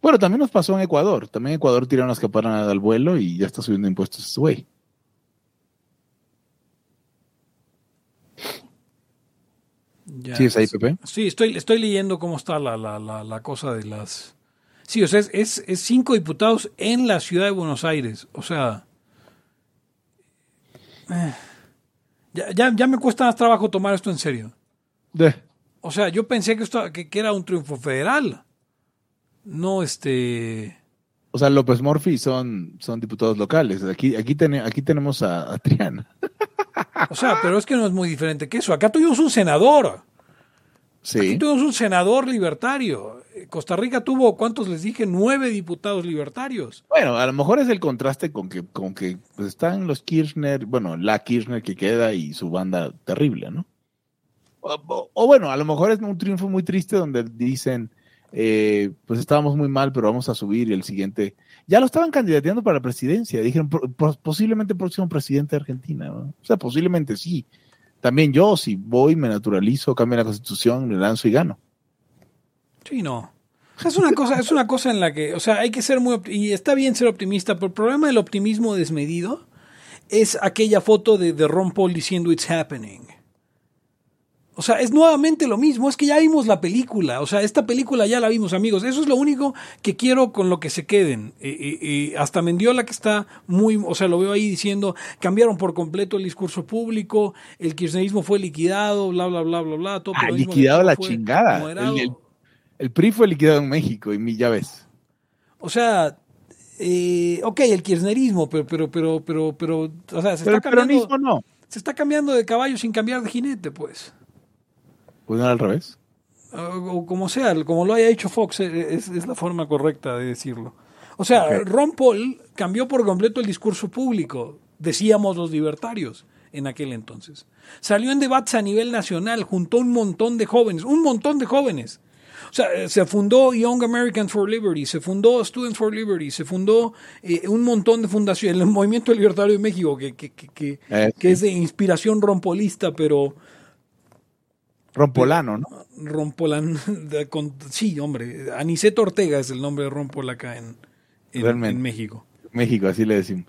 [SPEAKER 2] Bueno, también nos pasó en Ecuador. También Ecuador tiraron las campanas al vuelo y ya está subiendo impuestos ese güey. ¿Sí es ahí, Pepe?
[SPEAKER 1] Sí, estoy, estoy leyendo cómo está la, la, la, cosa de las... Sí, o sea, es, es, cinco diputados en la ciudad de Buenos Aires. O sea... Eh, ya, ya, ya, me cuesta más trabajo tomar esto en serio.
[SPEAKER 2] De.
[SPEAKER 1] O sea, yo pensé que, esto, que era un triunfo federal no este...
[SPEAKER 2] O sea, López Morphy son, son diputados locales. Aquí, aquí, aquí tenemos a, Triana.
[SPEAKER 1] O sea, pero es que no es muy diferente que eso. Acá tuvimos un senador.
[SPEAKER 2] Sí.
[SPEAKER 1] Aquí tuvimos un senador libertario. Costa Rica tuvo, ¿cuántos les dije? Nueve diputados libertarios.
[SPEAKER 2] Bueno, a lo mejor es el contraste con que, con que pues, están los Kirchner, bueno, la Kirchner que queda y su banda terrible, ¿no? o bueno, a lo mejor es un triunfo muy triste donde dicen, eh, pues estábamos muy mal, pero vamos a subir y el siguiente. Ya lo estaban candidateando para la presidencia. Dijeron, posiblemente el próximo presidente de Argentina. O sea, posiblemente sí. También yo, si voy, me naturalizo, cambio la constitución, me lanzo y gano.
[SPEAKER 1] Sí, no. Es una cosa, es una cosa en la que, o sea, hay que ser muy y está bien ser optimista, pero el problema del optimismo desmedido es aquella foto de, de Ron Paul diciendo it's happening. O sea, es nuevamente lo mismo, es que ya vimos la película, o sea, esta película ya la vimos, amigos. Eso es lo único que quiero con lo que se queden. Y hasta Mendiola que está muy, o sea, lo veo ahí diciendo, cambiaron por completo el discurso público, el kirchnerismo fue liquidado, bla, bla, bla, bla, bla.
[SPEAKER 2] Todo ah, liquidado la chingada. El, PRI fue liquidado en México, y ya ves.
[SPEAKER 1] O sea, eh, ok, el kirchnerismo, pero, pero, pero, pero, pero, o sea, se está cambiando.
[SPEAKER 2] no.
[SPEAKER 1] Se está cambiando de caballo sin cambiar de jinete, pues.
[SPEAKER 2] ¿Puede al revés?
[SPEAKER 1] O como sea, como lo haya hecho Fox, eh, es, la forma correcta de decirlo. O sea, Ron Paul cambió por completo el discurso público, decíamos los libertarios en aquel entonces. Salió en debates a nivel nacional, juntó un montón de jóvenes, un montón de jóvenes. O sea, eh, se fundó Young Americans for Liberty, se fundó Students for Liberty, se fundó eh, un montón de fundaciones, el Movimiento Libertario de México, que, que, que, que es de inspiración rompolista, pero
[SPEAKER 2] Rompolano, ¿no?
[SPEAKER 1] Rompolano, sí, hombre. Aniceto Ortega es el nombre de Rompol acá en, en, México.
[SPEAKER 2] México, así le decimos.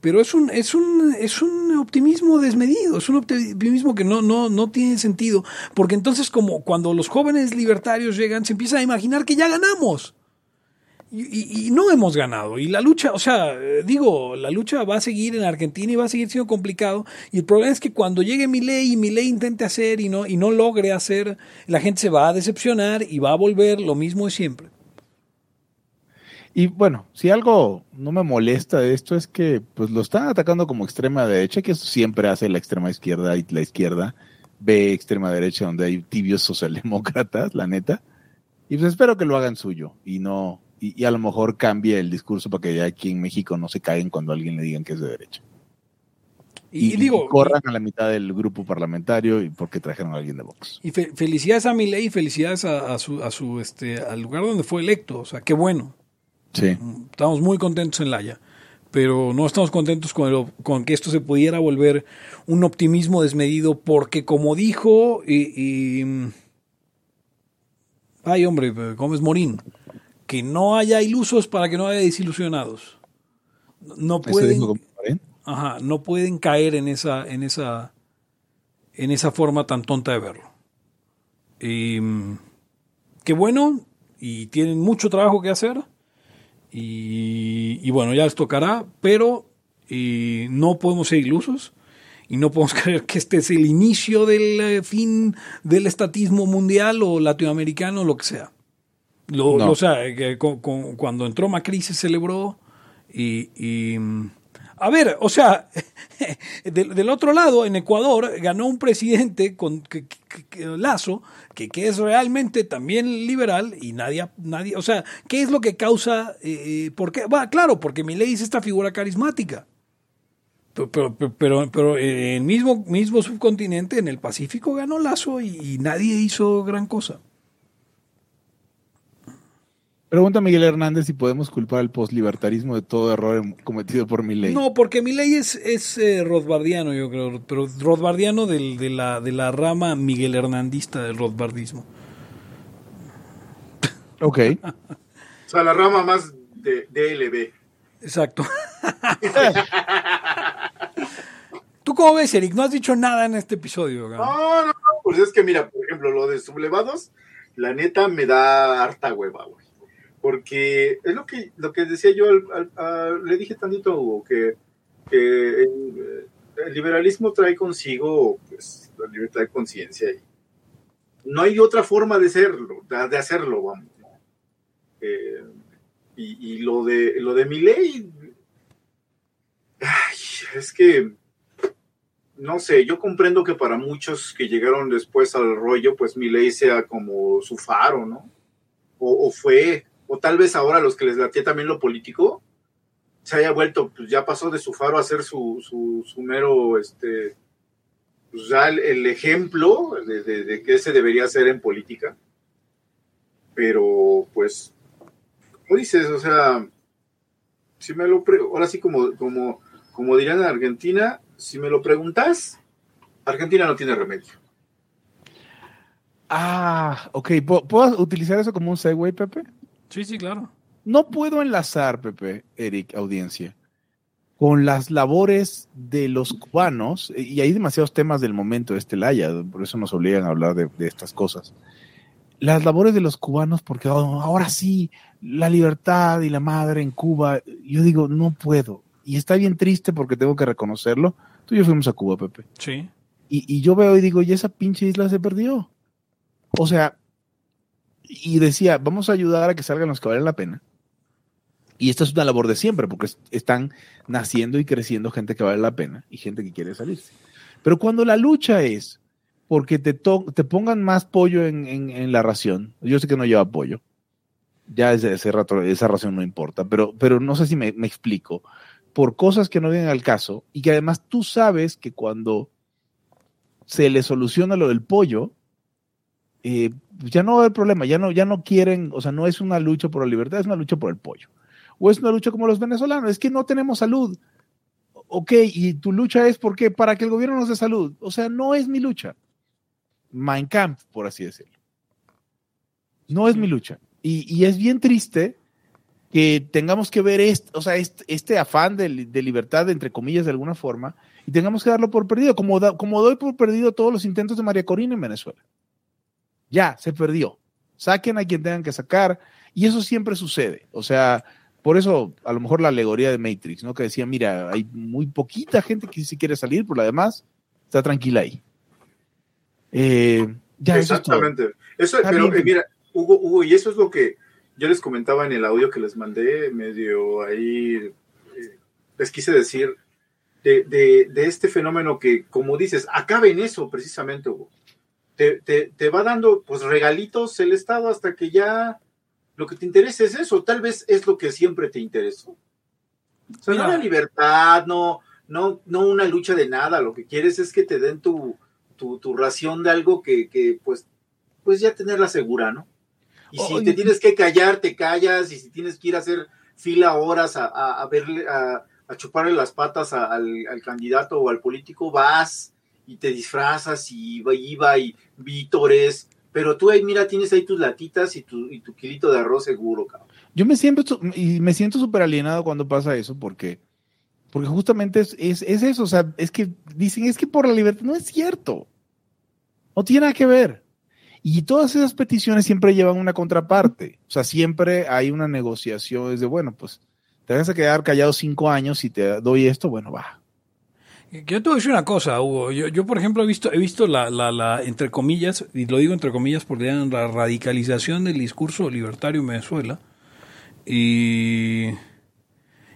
[SPEAKER 1] pero es un, es un, es un optimismo desmedido, es un optimismo que no, no, no tiene sentido, porque entonces como cuando los jóvenes libertarios llegan, se empieza a imaginar que ya ganamos. Y, no hemos ganado. Y la lucha, o sea, digo, la lucha va a seguir en Argentina y va a seguir siendo complicado. Y el problema es que cuando llegue mi ley y mi ley intente hacer y no, y no logre hacer, la gente se va a decepcionar y va a volver lo mismo de siempre.
[SPEAKER 2] Y bueno, si algo no me molesta de esto es que pues lo están atacando como extrema derecha, que eso siempre hace la extrema izquierda y la izquierda B extrema derecha donde hay tibios socialdemócratas, la neta. Y pues espero que lo hagan suyo y no, y, a lo mejor cambie el discurso para que ya aquí en México no se caigan cuando alguien le digan que es de derecha. Y, digo, corran a la mitad del grupo parlamentario y porque trajeron a alguien de Vox.
[SPEAKER 1] Y felicidades a Milei y felicidades a, su, a su este al lugar donde fue electo, o sea, qué bueno.
[SPEAKER 2] Sí.
[SPEAKER 1] Estamos muy contentos en Laia, pero no estamos contentos con, con que esto se pudiera volver un optimismo desmedido porque como dijo y, ay hombre, Gómez Morín, que no haya ilusos para que no haya desilusionados. No pueden Ajá, no pueden caer en esa, en esa, en esa forma tan tonta de verlo. Y, mm, qué bueno, y tienen mucho trabajo que hacer. Y, bueno, ya les tocará, pero no podemos ser ilusos y no podemos creer que este es el inicio del eh, fin del estatismo mundial o latinoamericano, lo que sea. Lo, O sea, que cuando entró Macri se celebró y mm, a ver, o sea, del, otro lado, en Ecuador, ganó un presidente con Lazo, que, es realmente también liberal y nadie, nadie, o sea, ¿qué es lo que causa? Eh, ¿Por qué? Va, claro, porque Milei es esta figura carismática. Pero, pero, pero, en el mismo, mismo subcontinente, en el Pacífico, ganó Lazo y nadie hizo gran cosa.
[SPEAKER 2] Pregunta Miguel Hernández si podemos culpar al postlibertarismo de todo error cometido por mi ley.
[SPEAKER 1] No, porque mi ley es, es eh, Rothbardiano, yo creo, pero Rothbardiano del, de, la, de la rama Miguel Hernandista del Rothbardismo.
[SPEAKER 2] Ok.
[SPEAKER 3] o sea, la rama más de DLB.
[SPEAKER 1] Exacto. ¿Tú cómo ves, Eric? No has dicho nada en este episodio.
[SPEAKER 3] No, no, no, pues es que mira, por ejemplo, lo de sublevados, la neta me da harta hueva, güey porque es lo que, lo que decía yo, le dije tantito a Hugo, que, el, liberalismo trae consigo pues, la libertad de conciencia y no hay otra forma de serlo, de, hacerlo, vamos. Eh, y, lo de lo de mi ley, es que no sé, yo comprendo que para muchos que llegaron después al rollo, pues mi ley sea como su faro, ¿no? O fue o tal vez ahora los que les latía también lo político, se haya vuelto, pues ya pasó de su faro a ser su, su, mero, este, pues ya el, ejemplo de, de, qué se debería hacer en política. Pero, pues, ¿cómo dices? O sea, si me lo, ahora sí como, como, como dirían en Argentina, si me lo preguntas, Argentina no tiene remedio.
[SPEAKER 2] Ah, ok. ¿Puedo utilizar eso como un segue, Pepe?
[SPEAKER 1] Sí, sí, claro.
[SPEAKER 2] No puedo enlazar, Pepe, Eric, audiencia, con las labores de los cubanos, y hay demasiados temas del momento de este Laya, por eso nos obligan a hablar de, estas cosas. Las labores de los cubanos, porque oh, ahora sí, la libertad y la madre en Cuba, yo digo, no puedo. Y está bien triste porque tengo que reconocerlo. Tú y yo fuimos a Cuba, Pepe.
[SPEAKER 1] Sí.
[SPEAKER 2] Y, y yo veo y digo, y esa pinche isla se perdió. O sea, y decía, vamos a ayudar a que salgan los que valen la pena. Y esta es una labor de siempre, porque están naciendo y creciendo gente que vale la pena y gente que quiere salirse. Pero cuando la lucha es porque te, te pongan más pollo en, la ración, yo sé que no lleva pollo, ya desde ese rato esa ración no importa, pero, pero no sé si me explico, por cosas que no vienen al caso y que además tú sabes que cuando se le soluciona lo del pollo, eh, ya no va a haber problema, ya no, ya no quieren, o sea, no es una lucha por la libertad, es una lucha por el pollo. O es una lucha como los venezolanos, es que no tenemos salud. Ok, y tu lucha es porque para que el gobierno nos dé salud. O sea, no es mi lucha. Mein Kampf, por así decirlo. No es mi lucha. Y, es bien triste que tengamos que ver este, o sea, este, afán de, libertad, entre comillas, de alguna forma, y tengamos que darlo por perdido, como, como doy por perdido todos los intentos de María Corina en Venezuela. Ya, se perdió. Saquen a quien tengan que sacar. Y eso siempre sucede. O sea, por eso a lo mejor la alegoría de Matrix, ¿no? Que decía, mira, hay muy poquita gente que sí quiere salir, pero la demás está tranquila ahí.
[SPEAKER 3] Eh, ya, Exactamente. Eso, pero eh, mira, Hugo, Hugo, y eso es lo que yo les comentaba en el audio que les mandé, medio ahí, eh, les quise decir, de, de, de este fenómeno que, como dices, acabe en eso precisamente, Hugo. Te, te, te va dando pues regalitos el Estado hasta que ya lo que te interesa es eso, tal vez es lo que siempre te interesó. O sea, no la libertad, no, no, no una lucha de nada, lo que quieres es que te den tu, tu, tu ración de algo que, que, pues, pues ya tenerla segura, ¿no? Y si
[SPEAKER 2] Oye.
[SPEAKER 3] te tienes que callar, te callas, y si tienes que ir a hacer fila horas a, a, a verle, a, a chuparle las patas al, al candidato o al político, vas y te disfrazas y va, y vítores, pero tú ahí, mira, tienes ahí tus latitas y tu, y tu kilito de arroz seguro, cabrón.
[SPEAKER 2] Yo me siento, y me siento súper alienado cuando pasa eso, porque, porque justamente es, es, es eso, o sea, es que dicen, es que por la libertad, no es cierto, no tiene nada que ver. Y todas esas peticiones siempre llevan una contraparte, o sea, siempre hay una negociación, es de, bueno, pues te vas a quedar callado cinco años y te doy esto, bueno, va.
[SPEAKER 1] Yo te voy a decir una cosa, Hugo. Yo, yo por ejemplo, he visto, he visto la, la, la, entre comillas, y lo digo entre comillas porque la radicalización del discurso libertario en Venezuela. Y,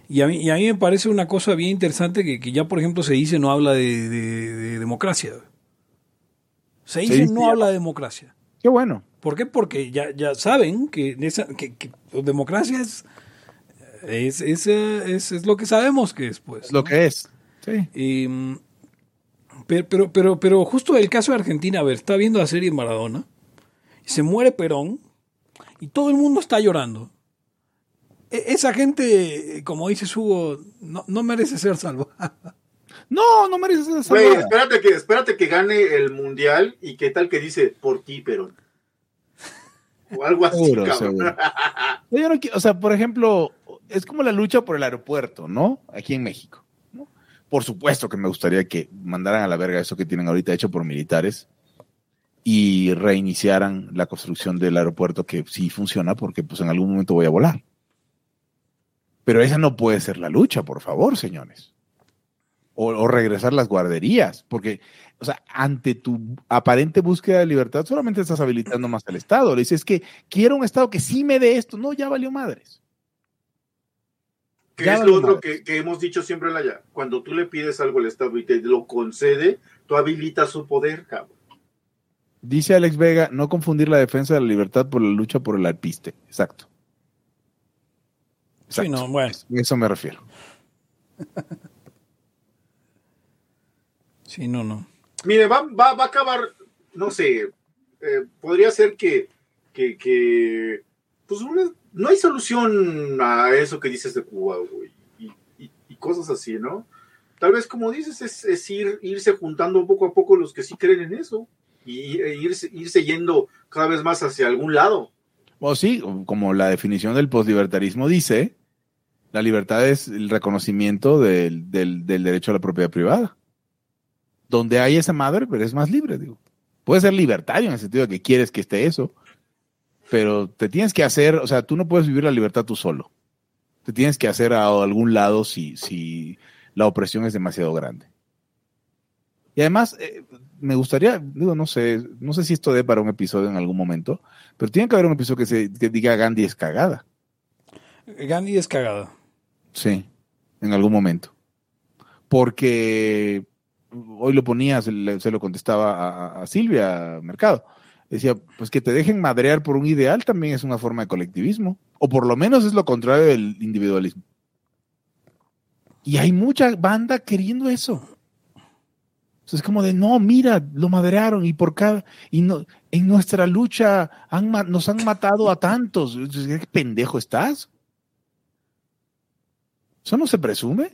[SPEAKER 1] y, a mí, y a mí me parece una cosa bien interesante que, que ya, por ejemplo, se dice no habla de, de- de democracia. Se dice
[SPEAKER 2] dice
[SPEAKER 1] no
[SPEAKER 2] ya.
[SPEAKER 1] habla de democracia.
[SPEAKER 2] Qué bueno.
[SPEAKER 1] ¿Por qué? Porque ya, ya saben que, esa, que, que democracia es, es, es, es, es lo que sabemos que es, pues.
[SPEAKER 2] Es lo que es. Sí.
[SPEAKER 1] Y, mm, pero, pero, pero, pero justo el caso de Argentina, a ver, está viendo la serie Maradona, y se muere Perón, y todo el mundo está llorando. E- esa gente, como dices Hugo, no, no merece ser salvada.
[SPEAKER 2] No, no mereces esa
[SPEAKER 3] Güey,
[SPEAKER 2] salvada.
[SPEAKER 3] espérate que, espérate que gane el mundial y qué tal que dice por ti, pero o algo así,
[SPEAKER 2] Seguro,
[SPEAKER 3] cabrón.
[SPEAKER 2] seguro. Yo no qui- o sea, por ejemplo, es como la lucha por el aeropuerto, ¿no? Aquí en México. Por supuesto que me gustaría que mandaran a la verga eso que tienen ahorita hecho por militares y reiniciaran la construcción del aeropuerto que sí funciona porque pues en algún momento voy a volar. Pero esa no puede ser la lucha, por favor, señores. O, o regresar las guarderías, porque, o sea, ante tu aparente búsqueda de libertad, solamente estás habilitando más al Estado. Le dices que quiero un Estado que sí me dé esto. No, ya valió madres.
[SPEAKER 3] Que
[SPEAKER 2] Ya
[SPEAKER 3] es lo otro que, que hemos dicho siempre en la ya. Cuando tú le pides algo al Estado y te lo concede, tú habilitas su poder, cabrón.
[SPEAKER 2] Dice Alex Vega, no confundir la defensa de la libertad por la lucha por el alpiste. Exacto.
[SPEAKER 1] Sí, no, bueno.
[SPEAKER 2] A Eso me refiero.
[SPEAKER 1] Sí, no, no.
[SPEAKER 3] Mire, va, va, va a acabar, no sé, eh, podría ser que, que, que, pues no hay solución a eso que dices de Cuba, y, cosas así, ¿no? Tal vez, como dices, es, es ir, irse juntando poco a poco los que sí creen en eso y e irse, irse yendo cada vez más hacia algún lado.
[SPEAKER 2] O sí, como la definición del poslibertarismo dice, la libertad es el reconocimiento del, del- derecho a la propiedad privada. Donde hay esa madre, pero es más libre, digo. Puedes ser libertario en el sentido de que quieres que esté eso, pero te tienes que hacer, o sea, tú no puedes vivir la libertad tú solo. Te tienes que hacer a algún lado si, si la opresión es demasiado grande. Y además, eh, me gustaría, digo, no sé, no sé si esto dé para un episodio en algún momento, pero tiene que haber un episodio que, se, que diga Gandhi es cagada.
[SPEAKER 1] Gandhi es cagada.
[SPEAKER 2] Sí, en algún momento. Porque hoy lo ponía, se, le- se lo contestaba a, a Silvia Mercado. Decía, pues que te dejen madrear por un ideal también es una forma de colectivismo. O por lo menos es lo contrario del individualismo. Y hay mucha banda queriendo eso. Sea, es como de, no, mira, lo madrearon y por cada, y no, en nuestra lucha han, nos han matado a tantos. ¿Qué pendejo estás? ¿Eso no se presume?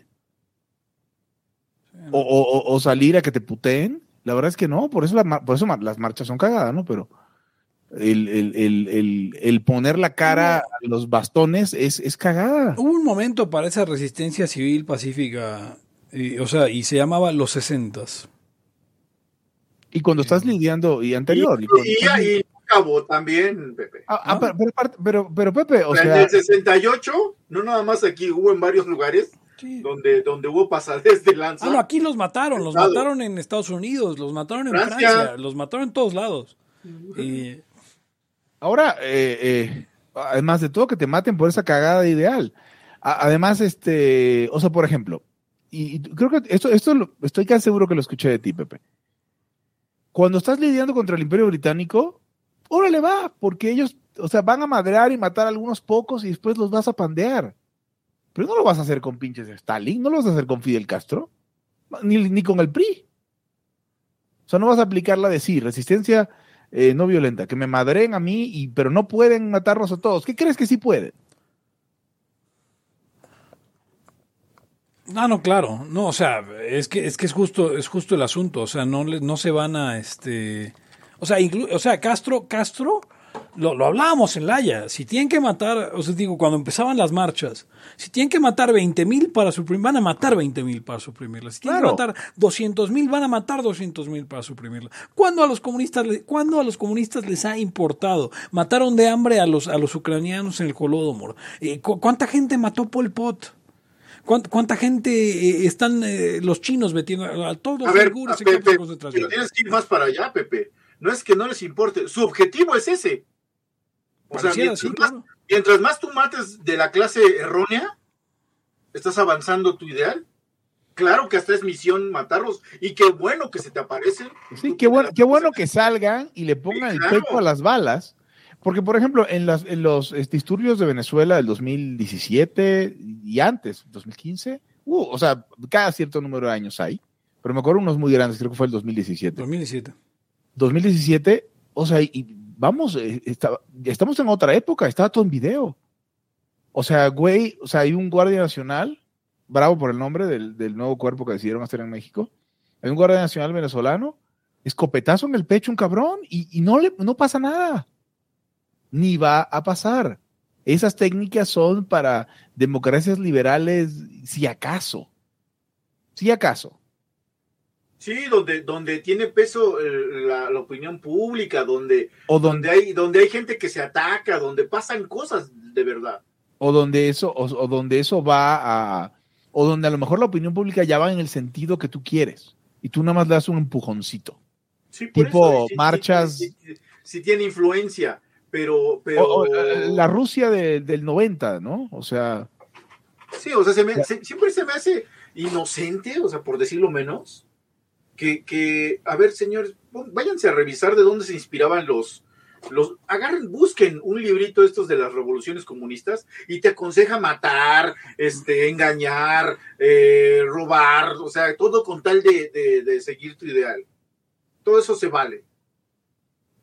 [SPEAKER 2] O- o salir a que te puteen. La verdad es que no, por eso, la por eso las marchas son cagadas, ¿no? Pero el, el- el- el- el poner la cara a los bastones es, es cagada.
[SPEAKER 1] Hubo un momento para esa resistencia civil pacífica, y, o sea, y se llamaba los sesentas.
[SPEAKER 2] Y cuando estás lidiando, y anterior. y
[SPEAKER 3] Y,
[SPEAKER 2] cuando
[SPEAKER 3] y,
[SPEAKER 2] estás-
[SPEAKER 3] y acabó también, Pepe.
[SPEAKER 2] Ah, ah, pero, pero, aparte- pero- pero, Pepe, o
[SPEAKER 3] O sea,
[SPEAKER 2] sea,
[SPEAKER 3] en el 68, no nada más aquí, hubo en varios lugares
[SPEAKER 1] Sí.
[SPEAKER 3] donde, donde hubo pasadez de lanza.
[SPEAKER 1] Ah, no, aquí los mataron, los
[SPEAKER 3] Estado.
[SPEAKER 1] mataron en Estados Unidos, los mataron en
[SPEAKER 3] Francia.
[SPEAKER 1] Francia, los mataron en todos lados. Y,
[SPEAKER 2] ahora, eh, eh, además de todo, que te maten por esa cagada de ideal. A- además, este, o sea, por ejemplo, y, creo que esto, esto estoy casi seguro que lo escuché de ti, Pepe. Cuando estás lidiando contra el Imperio Británico, órale va, porque ellos, o sea, van a madrear y matar a algunos pocos y después los vas a pandear. Pero no lo vas a hacer con pinches Stalin, no lo vas a hacer con Fidel Castro, ni, ni con el PRI. O sea, no vas a aplicar la de sí, resistencia eh, no violenta, que me madren a mí, y, pero no pueden matarnos a todos. ¿Qué crees que sí pueden?
[SPEAKER 1] No, no, claro. No, o sea, es que es que es justo es justo el asunto, o sea, no no se van a este o sea, o sea, Castro Castro lo, lo hablábamos en Laya, si tienen que matar, o sea, digo, cuando empezaban las marchas, si tienen que matar 20 mil para suprimir, van a matar 20 mil para suprimirlas. Si tienen que matar 200 mil, van a matar 200 mil para suprimirlas. ¿Cuándo a los comunistas, ¿cuándo a los comunistas les ha importado? Mataron de hambre a los, a los ucranianos en el Holodomor. Eh, ¿Cuánta gente mató Pol Pot? ¿Cuánta, gente eh, están eh, los chinos metiendo a todos los
[SPEAKER 3] a ver, Pepe, tienes que ir más para allá, Pepe. No es que no les importe, su objetivo es ese. O sea, mientras, más, tú mates de la clase errónea, estás avanzando tu ideal. Claro que hasta es misión matarlos y qué bueno que se te aparecen.
[SPEAKER 2] Sí, qué bueno, qué bueno que salgan y le pongan el pecho a las balas porque, por ejemplo, en, los disturbios de Venezuela del 2017 y antes, 2015, uh, o sea, cada cierto número de años hay, pero me acuerdo unos muy grandes, creo que fue el 2017.
[SPEAKER 1] 2017.
[SPEAKER 2] 2017, o sea, y vamos, eh, estamos en otra época, estaba todo en video. O sea, güey, o sea, hay un guardia nacional, bravo por el nombre del, nuevo cuerpo que decidieron hacer en México, hay un guardia nacional venezolano, escopetazo en el pecho, un cabrón, y, y no, le, no pasa nada ni va a pasar. Esas técnicas son para democracias liberales, si acaso. Si acaso.
[SPEAKER 3] Sí, donde, donde tiene peso eh, la, opinión pública, donde, o donde, hay, donde hay gente que se ataca, donde pasan cosas de verdad.
[SPEAKER 2] O donde eso, o, donde eso va a, o donde a lo mejor la opinión pública ya va en el sentido que tú quieres, y tú nada más le das un empujoncito. Sí, tipo marchas.
[SPEAKER 3] si, tiene influencia pero... pero...
[SPEAKER 2] Eh, la Rusia del 90, ¿no? O sea...
[SPEAKER 3] Sí, o sea, siempre se me hace inocente, o sea, por decirlo menos, que, que, a ver, señores, váyanse a revisar de dónde se inspiraban los, los, agarren, busquen un librito estos de las revoluciones comunistas y te aconseja matar, este, engañar, eh, robar, o sea, todo con tal de, de seguir tu ideal. Todo eso se vale.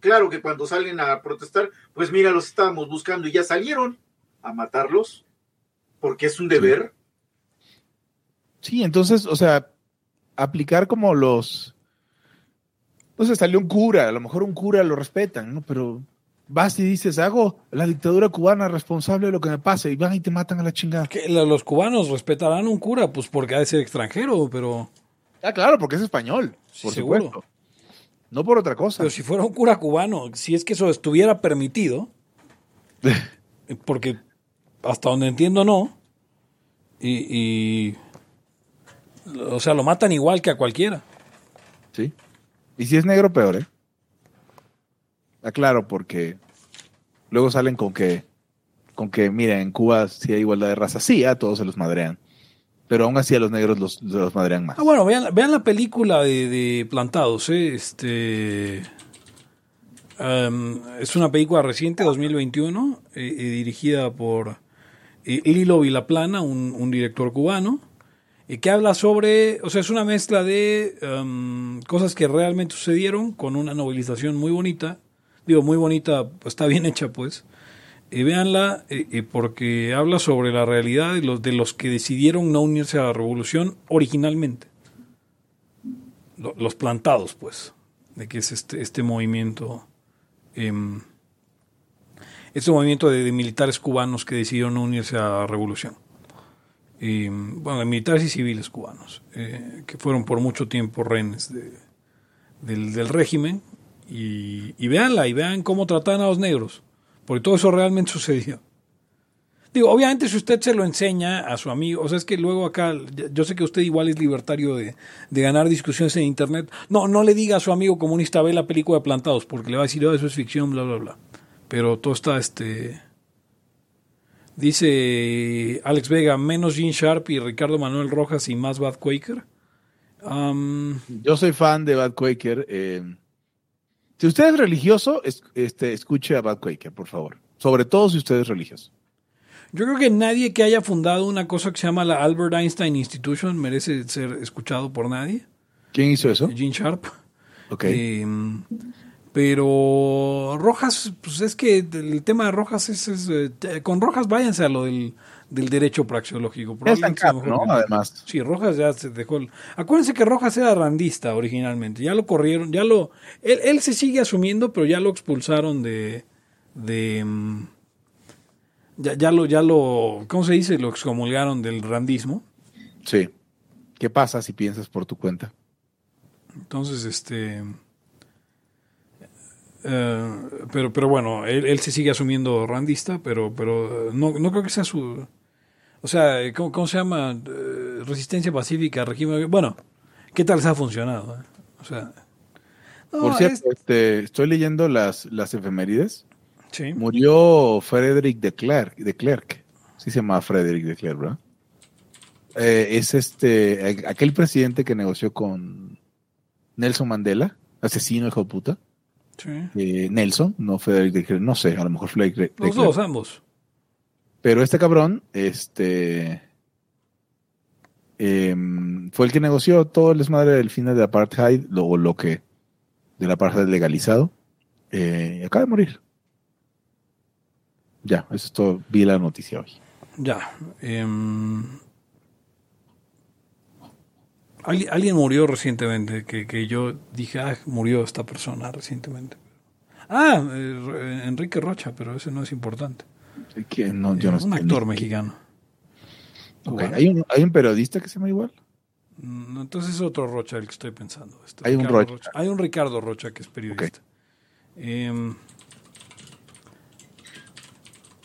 [SPEAKER 3] Claro que cuando salen a protestar, pues mira, los estábamos buscando y ya salieron a matarlos, porque es un deber.
[SPEAKER 2] Sí, entonces, o sea, aplicar como los... No sé, salió un cura, a lo mejor un cura lo respetan, ¿no? Pero vas y dices, hago la dictadura cubana responsable de lo que me pase, y van y te matan a la chingada.
[SPEAKER 1] Que los cubanos respetarán un cura, pues porque ha de ser extranjero, pero...
[SPEAKER 2] Ah, claro, porque es español, por seguro. supuesto. No por otra cosa.
[SPEAKER 1] Pero si fuera un cura cubano, si es que eso estuviera permitido, porque hasta donde entiendo no, y, o sea, lo matan igual que a cualquiera.
[SPEAKER 2] Sí. Y si es negro, peor, ¿eh? Aclaro, porque luego salen con que, con que, mira, en Cuba sí hay igualdad de raza. Sí, a todos se los madrean pero aún así a los negros los, los madrean más.
[SPEAKER 1] Ah, bueno, vean, vean la película de, Plantados, ¿eh? este es una película reciente, 2021, eh, eh, dirigida por eh, Lilo Vilaplana, un, un director cubano, que habla sobre, o sea, es una mezcla de cosas que realmente sucedieron con una novelización muy bonita, digo, muy bonita, está bien hecha pues, véanla eh, eh, porque habla sobre la realidad de los, que decidieron no unirse a la revolución originalmente. Los plantados, pues, de que es este, este movimiento, em, este movimiento de, militares cubanos que decidieron no unirse a la revolución. Bueno, de militares y civiles cubanos, eh, que fueron por mucho tiempo rehenes del, del, régimen. Y, y véanla y vean cómo tratan a los negros porque todo eso realmente sucedió. Digo, obviamente si usted se lo enseña a su amigo, o sea, es que luego acá, yo sé que usted igual es libertario de, ganar discusiones en Internet. No, no le diga a su amigo comunista, ve la película de Plantados, porque le va a decir, oh, eso es ficción, bla, bla, bla. Pero todo está, este... Dice Alex Vega, menos Gene Sharp y Ricardo Manuel Rojas y más Bad Quaker. Um,
[SPEAKER 2] Yo soy fan de Bad Quaker. eh, si usted es religioso, es- este, escuche a Bad Quaker, por favor. Sobre todo si usted es religioso.
[SPEAKER 1] yo creo que nadie que haya fundado una cosa que se llama la Albert Einstein Institution merece ser escuchado por nadie.
[SPEAKER 2] ¿Quién hizo eso?
[SPEAKER 1] Gene Sharp.
[SPEAKER 2] Ok.
[SPEAKER 1] Eh, pero Rojas, pues es que el tema de Rojas es, es, eh, con Rojas váyanse a lo del, del derecho praxeológico. Sea
[SPEAKER 2] cap, no. Además.
[SPEAKER 1] Sí, Rojas ya se dejó. el- Acuérdense que Rojas era randista originalmente. Ya lo corrieron, ya lo. Él, él se sigue asumiendo, pero ya lo expulsaron de. de mm, ya, ya lo, ya lo. ¿Cómo se dice? Lo excomulgaron del randismo.
[SPEAKER 2] Sí. ¿Qué pasa si piensas por tu cuenta?
[SPEAKER 1] Entonces, este. Eh, pero, pero bueno, él, él se sigue asumiendo randista, pero, pero eh, no, no creo que sea su. O sea, ¿cómo, cómo se llama? Eh, resistencia pacífica, régimen. Bueno, ¿qué tal les ha funcionado? eh? O sea. no,
[SPEAKER 2] por cierto,
[SPEAKER 1] es-
[SPEAKER 2] este, estoy leyendo las, las efemérides.
[SPEAKER 1] sí.
[SPEAKER 2] Murió Frederick de Klerk, de Klerk. Sí se llama Frederick de Klerk, ¿verdad? Eh, es este, aquel presidente que negoció con Nelson Mandela, asesino hijo de puta.
[SPEAKER 1] Sí.
[SPEAKER 2] Eh, Nelson, no Frederick de no sé, a lo mejor Frederick de, de
[SPEAKER 1] Los dos, ambos.
[SPEAKER 2] Pero este cabrón, este, em, fue el que negoció todo el desmadre del final de apartheid, lo, lo que del apartheid legalizado. Eh, acaba de morir. Ya, eso es todo. Vi la noticia hoy.
[SPEAKER 1] Ya. Alguien, murió recientemente, que, que yo dije, ah, murió esta persona recientemente. Ah, eh, Enrique Rocha, pero ese no es importante.
[SPEAKER 2] ¿Quién? No, yo no
[SPEAKER 1] un actor
[SPEAKER 2] ni-
[SPEAKER 1] mexicano.
[SPEAKER 2] Ok,
[SPEAKER 1] Cubano.
[SPEAKER 2] ¿Hay, un, hay un periodista que se llama igual.
[SPEAKER 1] Mm, Entonces es otro Rocha el que estoy pensando. Este
[SPEAKER 2] Hay un Rocha.
[SPEAKER 1] Hay un Ricardo Rocha que es periodista. Em,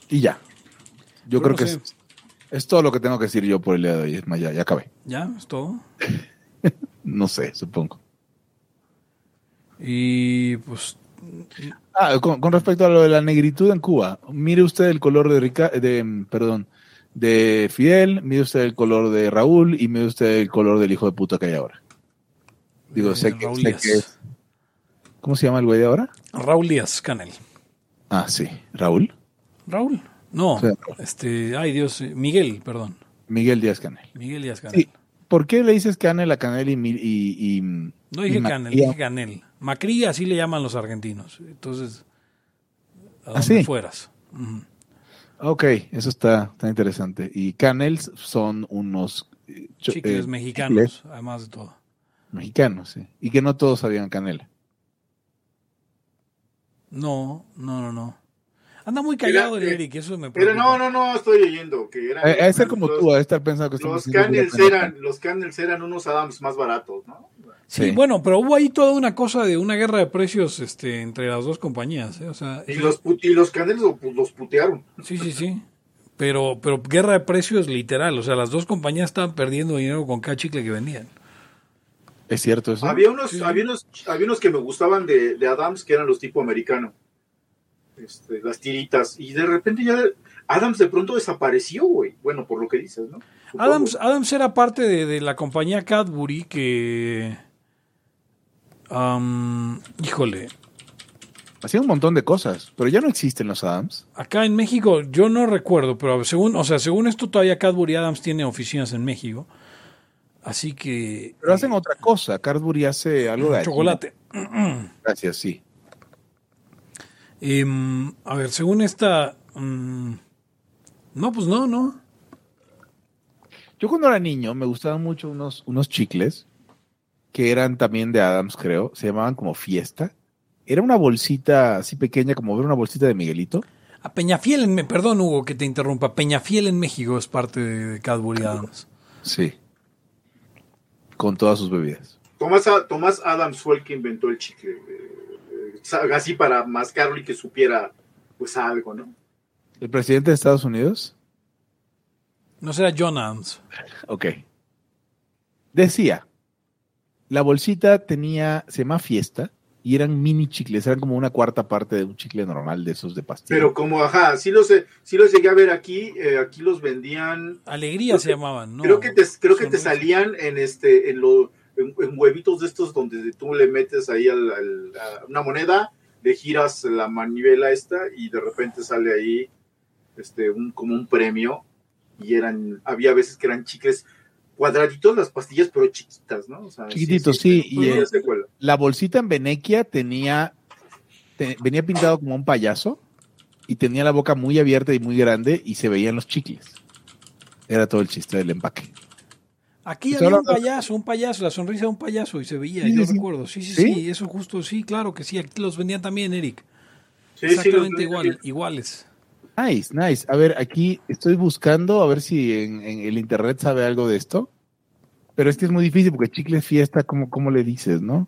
[SPEAKER 2] Y ya. Yo creo
[SPEAKER 1] no
[SPEAKER 2] que
[SPEAKER 1] sé.
[SPEAKER 2] es, es todo lo que tengo que decir yo por el día de hoy. Es más, ya, ya acabé.
[SPEAKER 1] ¿Ya? ¿Es todo?
[SPEAKER 2] No sé, supongo.
[SPEAKER 1] Y pues
[SPEAKER 2] Ah, con, con respecto a lo de la negritud en Cuba, mire usted el color de, Rica- de perdón, de Fidel, mire usted el color de Raúl y mire usted el color del hijo de puta que hay ahora. Digo,
[SPEAKER 1] eh,
[SPEAKER 2] sé que,
[SPEAKER 1] Raúl
[SPEAKER 2] sé
[SPEAKER 1] Díaz.
[SPEAKER 2] que es- ¿Cómo se llama el güey de ahora?
[SPEAKER 1] Raúl Díaz Canel.
[SPEAKER 2] Ah, sí, Raúl.
[SPEAKER 1] ¿Raúl? No,
[SPEAKER 2] Sí.
[SPEAKER 1] este, ay Dios, Miguel, perdón.
[SPEAKER 2] Miguel Díaz Canel.
[SPEAKER 1] Miguel Díaz Canel.
[SPEAKER 2] Sí. ¿Por qué le dices Canel a Canel y, y, y-
[SPEAKER 1] No dije Canel, dije Canel. Macri así le llaman los argentinos. Entonces, a
[SPEAKER 2] ¿Ah,
[SPEAKER 1] donde
[SPEAKER 2] sí?
[SPEAKER 1] fueras. Ujú.
[SPEAKER 2] Ok, eso está, está interesante. Y Canels son unos eh,
[SPEAKER 1] Chicles
[SPEAKER 2] eh,
[SPEAKER 1] mexicanos,
[SPEAKER 2] chicles
[SPEAKER 1] además de todo.
[SPEAKER 2] mexicanos, sí. Y que no todos sabían canela.
[SPEAKER 1] No, no, no, no. Anda muy callado el
[SPEAKER 3] Era-
[SPEAKER 1] Eric, eso me
[SPEAKER 3] Pero
[SPEAKER 1] preocupa.
[SPEAKER 3] no, no, no, estoy leyendo que eran.
[SPEAKER 2] Eh, a ser como
[SPEAKER 3] los,
[SPEAKER 2] tú, a estar pensando que estamos
[SPEAKER 3] Los
[SPEAKER 2] pendeja.
[SPEAKER 3] eran, los Canels eran unos Adams más baratos, ¿no?
[SPEAKER 1] Sí,
[SPEAKER 2] Sí.
[SPEAKER 1] bueno, pero hubo ahí toda una cosa de una guerra de precios este, entre las dos compañías. ¿eh? O sea,
[SPEAKER 3] Y los, put- y los pues, los putearon.
[SPEAKER 1] Sí, sí, sí. Pero, pero guerra de precios literal. O sea, las dos compañías estaban perdiendo dinero con cada chicle que vendían.
[SPEAKER 2] ¿Es cierto eso?
[SPEAKER 3] Había unos,
[SPEAKER 1] Sí.
[SPEAKER 3] había unos, había unos que me gustaban de, de Adams que eran los tipo americano. Este, las tiritas. Y de repente ya Adams de pronto desapareció, güey. Bueno, por lo que dices, ¿no? Supongo.
[SPEAKER 1] Adams, Adams era parte de, de la compañía Cadbury que... híjole,
[SPEAKER 2] Hacía un montón de cosas, pero ya no existen los Adams.
[SPEAKER 1] acá en México yo no recuerdo, pero según, o sea, según esto todavía Cadbury Adams tiene oficinas en México. Así que...
[SPEAKER 2] Pero hacen otra cosa. Cadbury hace algo de
[SPEAKER 1] chocolate.
[SPEAKER 2] Gracias, sí.
[SPEAKER 1] Em, a ver, según esta... mm, no, pues no, no.
[SPEAKER 2] Yo cuando era niño me gustaban mucho unos, unos chicles que eran también de Adams, creo. Se llamaban como Fiesta. Era una bolsita así pequeña, como ver una bolsita de Miguelito.
[SPEAKER 1] A Peñafiel, en, Me- perdón Hugo que te interrumpa, Peñafiel en México es parte de Cadbury Adams.
[SPEAKER 2] Sí. Con todas sus bebidas.
[SPEAKER 3] Tomás, Adams fue el que inventó el chicle. eh, eh, así para mascarlo y que supiera, pues, algo, ¿no?
[SPEAKER 2] ¿El presidente de Estados Unidos?
[SPEAKER 1] No será John Adams.
[SPEAKER 2] Ok. Decía, la bolsita tenía, se llama Fiesta, y eran mini chicles, eran como una cuarta parte de un chicle normal de esos de pastilla.
[SPEAKER 3] Pero como, ajá, sí los, sí los llegué a ver aquí, eh, aquí los vendían.
[SPEAKER 1] Alegría se llamaban, ¿no?
[SPEAKER 3] Creo que te, creo que te salían en este, en los en, huevitos de estos donde tú le metes ahí al, a una moneda, le giras la manivela esta y de repente sale ahí este un como un premio y eran había veces que eran chicles cuadraditos las pastillas, pero chiquitas, ¿no?
[SPEAKER 2] Chiquititos, sí. y la bolsita en Venequia tenía, venía pintado como un payaso y tenía la boca muy abierta y muy grande y se veían los chicles. Era todo el chiste del empaque.
[SPEAKER 1] Aquí había un payaso, un payaso, la sonrisa de un payaso y se veía, yo recuerdo. Sí, sí, sí, eso justo, sí, claro que sí. Aquí los vendían también, Eric. Exactamente igual, iguales.
[SPEAKER 2] Nice, nice. A ver, aquí estoy buscando a ver si en, el internet sabe algo de esto. Pero es que es muy difícil porque chicle fiesta, ¿cómo, cómo le dices, no?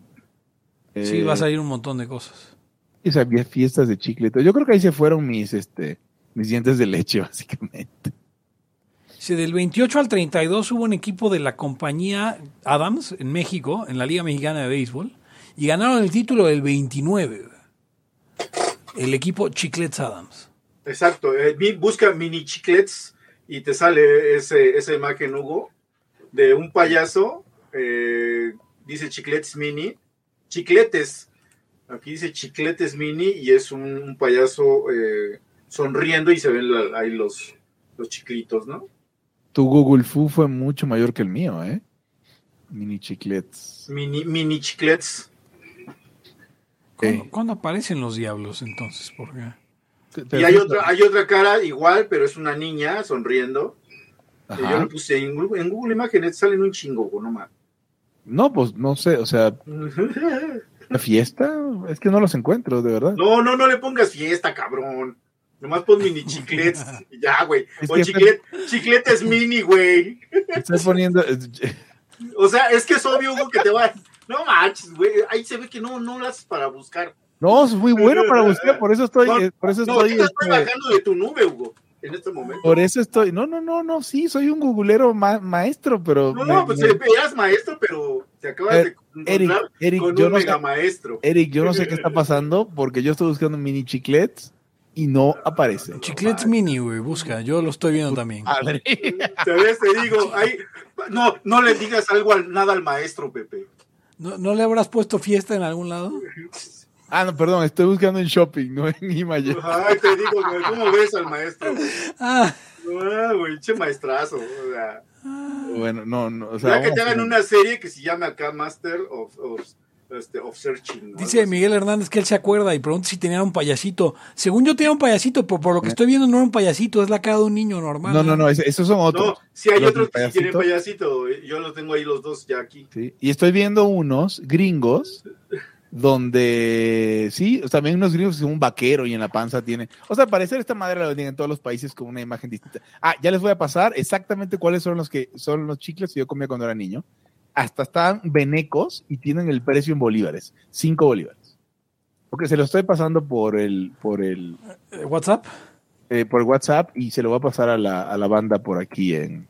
[SPEAKER 1] Sí, va a eh, salir un montón de cosas.
[SPEAKER 2] Y había fiestas de chicle. Yo creo que ahí se fueron mis, este, mis dientes de leche, básicamente.
[SPEAKER 1] Sí, del 28 al 32 hubo un equipo de la compañía Adams en México, en la Liga Mexicana de Béisbol, y ganaron el título del 29. El equipo Chiclets Adams.
[SPEAKER 3] Exacto, eh, busca mini chiclets y te sale ese, esa imagen, Hugo, de un payaso, eh, dice chiclets mini, chicletes, aquí dice chicletes mini y es un, payaso eh, sonriendo y se ven ahí los, los chiclitos, ¿no?
[SPEAKER 2] Tu Google Fu fue mucho mayor que el mío, ¿eh? Mini chiclets.
[SPEAKER 3] Mini, mini chiclets.
[SPEAKER 1] ¿Cuándo, aparecen los diablos entonces? Porque...
[SPEAKER 3] Y hay otra, hay otra cara igual, pero es una niña sonriendo. Yo lo puse en Google, en Google Imágenes, salen un chingo, no más.
[SPEAKER 2] No, pues no sé, o sea. ¿La fiesta? Es que no los encuentro, de verdad.
[SPEAKER 3] No, no, no le pongas fiesta, cabrón. Nomás pon mini chicletes ya, güey. O chicletes mini, güey.
[SPEAKER 2] Estás poniendo.
[SPEAKER 3] o sea, es que es obvio, Hugo, que te va. No manches, güey. Ahí se ve que no, no lo haces para buscar.
[SPEAKER 2] No, es muy bueno para buscar, por eso estoy. Eh, por eso estoy,
[SPEAKER 3] no, estoy este, bajando de tu nube, Hugo, en este momento.
[SPEAKER 2] Por eso estoy. No, no, no, no, sí, soy un googlero maestro, pero.
[SPEAKER 3] No, no, pues me... eras maestro, pero te acabas de
[SPEAKER 2] Eric, Eric,
[SPEAKER 3] con
[SPEAKER 2] yo
[SPEAKER 3] un
[SPEAKER 2] no
[SPEAKER 3] mega
[SPEAKER 2] sé,
[SPEAKER 3] maestro.
[SPEAKER 2] Eric, yo no sé qué está pasando porque yo estoy buscando mini chiclets y no aparece.
[SPEAKER 1] Chiclets mini, güey, busca, yo lo estoy viendo también.
[SPEAKER 3] Madre. Te digo, ahí, no, no le digas algo al, nada al maestro, Pepe.
[SPEAKER 1] ¿No, ¿No le habrás puesto fiesta en algún lado?
[SPEAKER 2] Ah, no, perdón, estoy buscando en shopping, no en Imagen.
[SPEAKER 3] Ay, te digo, ¿cómo ves al maestro? Ah, güey, che maestrazo. O sea.
[SPEAKER 2] Bueno, no, no. O sea,
[SPEAKER 3] ya que te hagan una serie que se llama acá Master of, of, este, of Searching.
[SPEAKER 1] Dice Miguel Hernández que él se acuerda y pregunta si tenía un payasito. Según yo tenía un payasito, pero por lo que estoy viendo no era un payasito, es la cara de un niño normal.
[SPEAKER 2] No, no, no, esos son otros. No,
[SPEAKER 3] sí hay otros que tienen payasito. Yo los tengo ahí los dos ya aquí.
[SPEAKER 2] Sí, y estoy viendo unos gringos donde sí, también unos gringos un vaquero y en la panza tiene. O sea, al parecer esta madre la venden en todos los países con una imagen distinta. Ah, ya les voy a pasar exactamente cuáles son los que son los chicles que yo comía cuando era niño. Hasta están venecos y tienen el precio en bolívares, cinco bolívares. Porque se lo estoy pasando por el por el
[SPEAKER 1] eh, WhatsApp.
[SPEAKER 2] Eh, por WhatsApp y se lo voy a pasar a la, a la banda por aquí en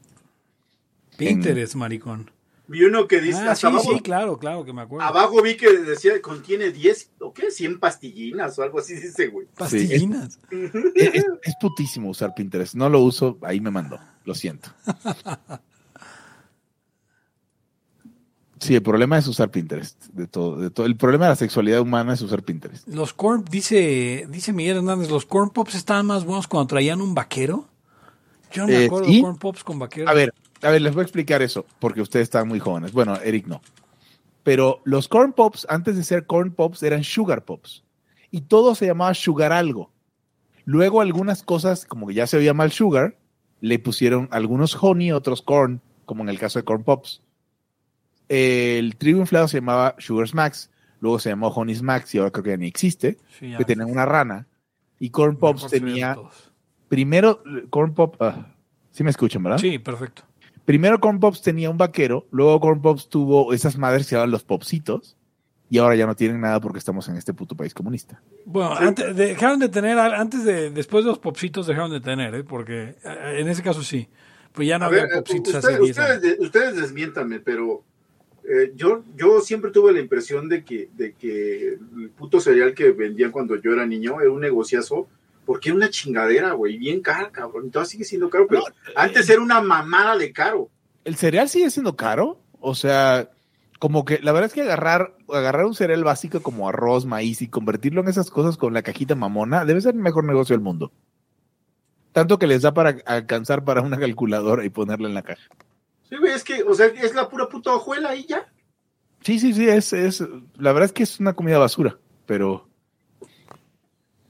[SPEAKER 1] Pinterest, maricón.
[SPEAKER 3] Vi uno que dice.
[SPEAKER 1] Ah, sí, sí, claro, claro, que me acuerdo.
[SPEAKER 3] Abajo vi que decía contiene 10 o qué, 100 pastillinas o algo así, dice, güey.
[SPEAKER 1] Pastillinas.
[SPEAKER 2] es, putísimo usar Pinterest. No lo uso, ahí me mandó. Lo siento. Sí, el problema es usar Pinterest. De todo, de todo. El problema de la sexualidad humana es usar Pinterest.
[SPEAKER 1] Los corn, dice, dice Miguel Hernández, los corn pops estaban más buenos cuando traían un vaquero. Yo no me eh, acuerdo de corn pops con vaquero.
[SPEAKER 2] A ver, a ver, les voy a explicar eso, porque ustedes están muy jóvenes. Bueno, Eric no. Pero los corn pops, antes de ser corn pops, eran sugar pops. Y todo se llamaba sugar algo. Luego algunas cosas, como que ya se oía mal sugar, le pusieron algunos honey, otros corn, como en el caso de corn pops. El trigo inflado se llamaba sugar smacks, luego se llamó honey smacks y ahora creo que ya ni existe, que tenían una rana. Y corn pops tenía, primero, corn pop, ah, sí me escuchan, ¿verdad?
[SPEAKER 1] Sí, perfecto.
[SPEAKER 2] Primero Corn Pops tenía un vaquero, luego Corn Pops tuvo esas madres que se llaman los popsitos, y ahora ya no tienen nada porque estamos en este puto país comunista.
[SPEAKER 1] Bueno, antes, dejaron de tener, antes de, después de los popsitos dejaron de tener, ¿eh? porque eh, en ese caso sí, pues ya no había popsitos
[SPEAKER 3] hace ustedes, ustedes desmiéntame, pero eh, yo, yo siempre tuve la impresión de que, de que el puto cereal que vendían cuando yo era niño era un negociazo, porque era una chingadera, güey, bien cara, cabrón. Todavía sigue siendo caro, pero antes era una mamada de caro.
[SPEAKER 2] ¿El cereal sigue siendo caro? O sea, como que la verdad es que agarrar, agarrar un cereal básico como arroz, maíz y convertirlo en esas cosas con la cajita mamona debe ser el mejor negocio del mundo. Tanto que les da para alcanzar para una calculadora y ponerla en la caja.
[SPEAKER 3] Sí, güey, es que, o sea, es la pura puta hojuela y ya.
[SPEAKER 2] Sí, sí, sí, es, es, la verdad es que es una comida basura, pero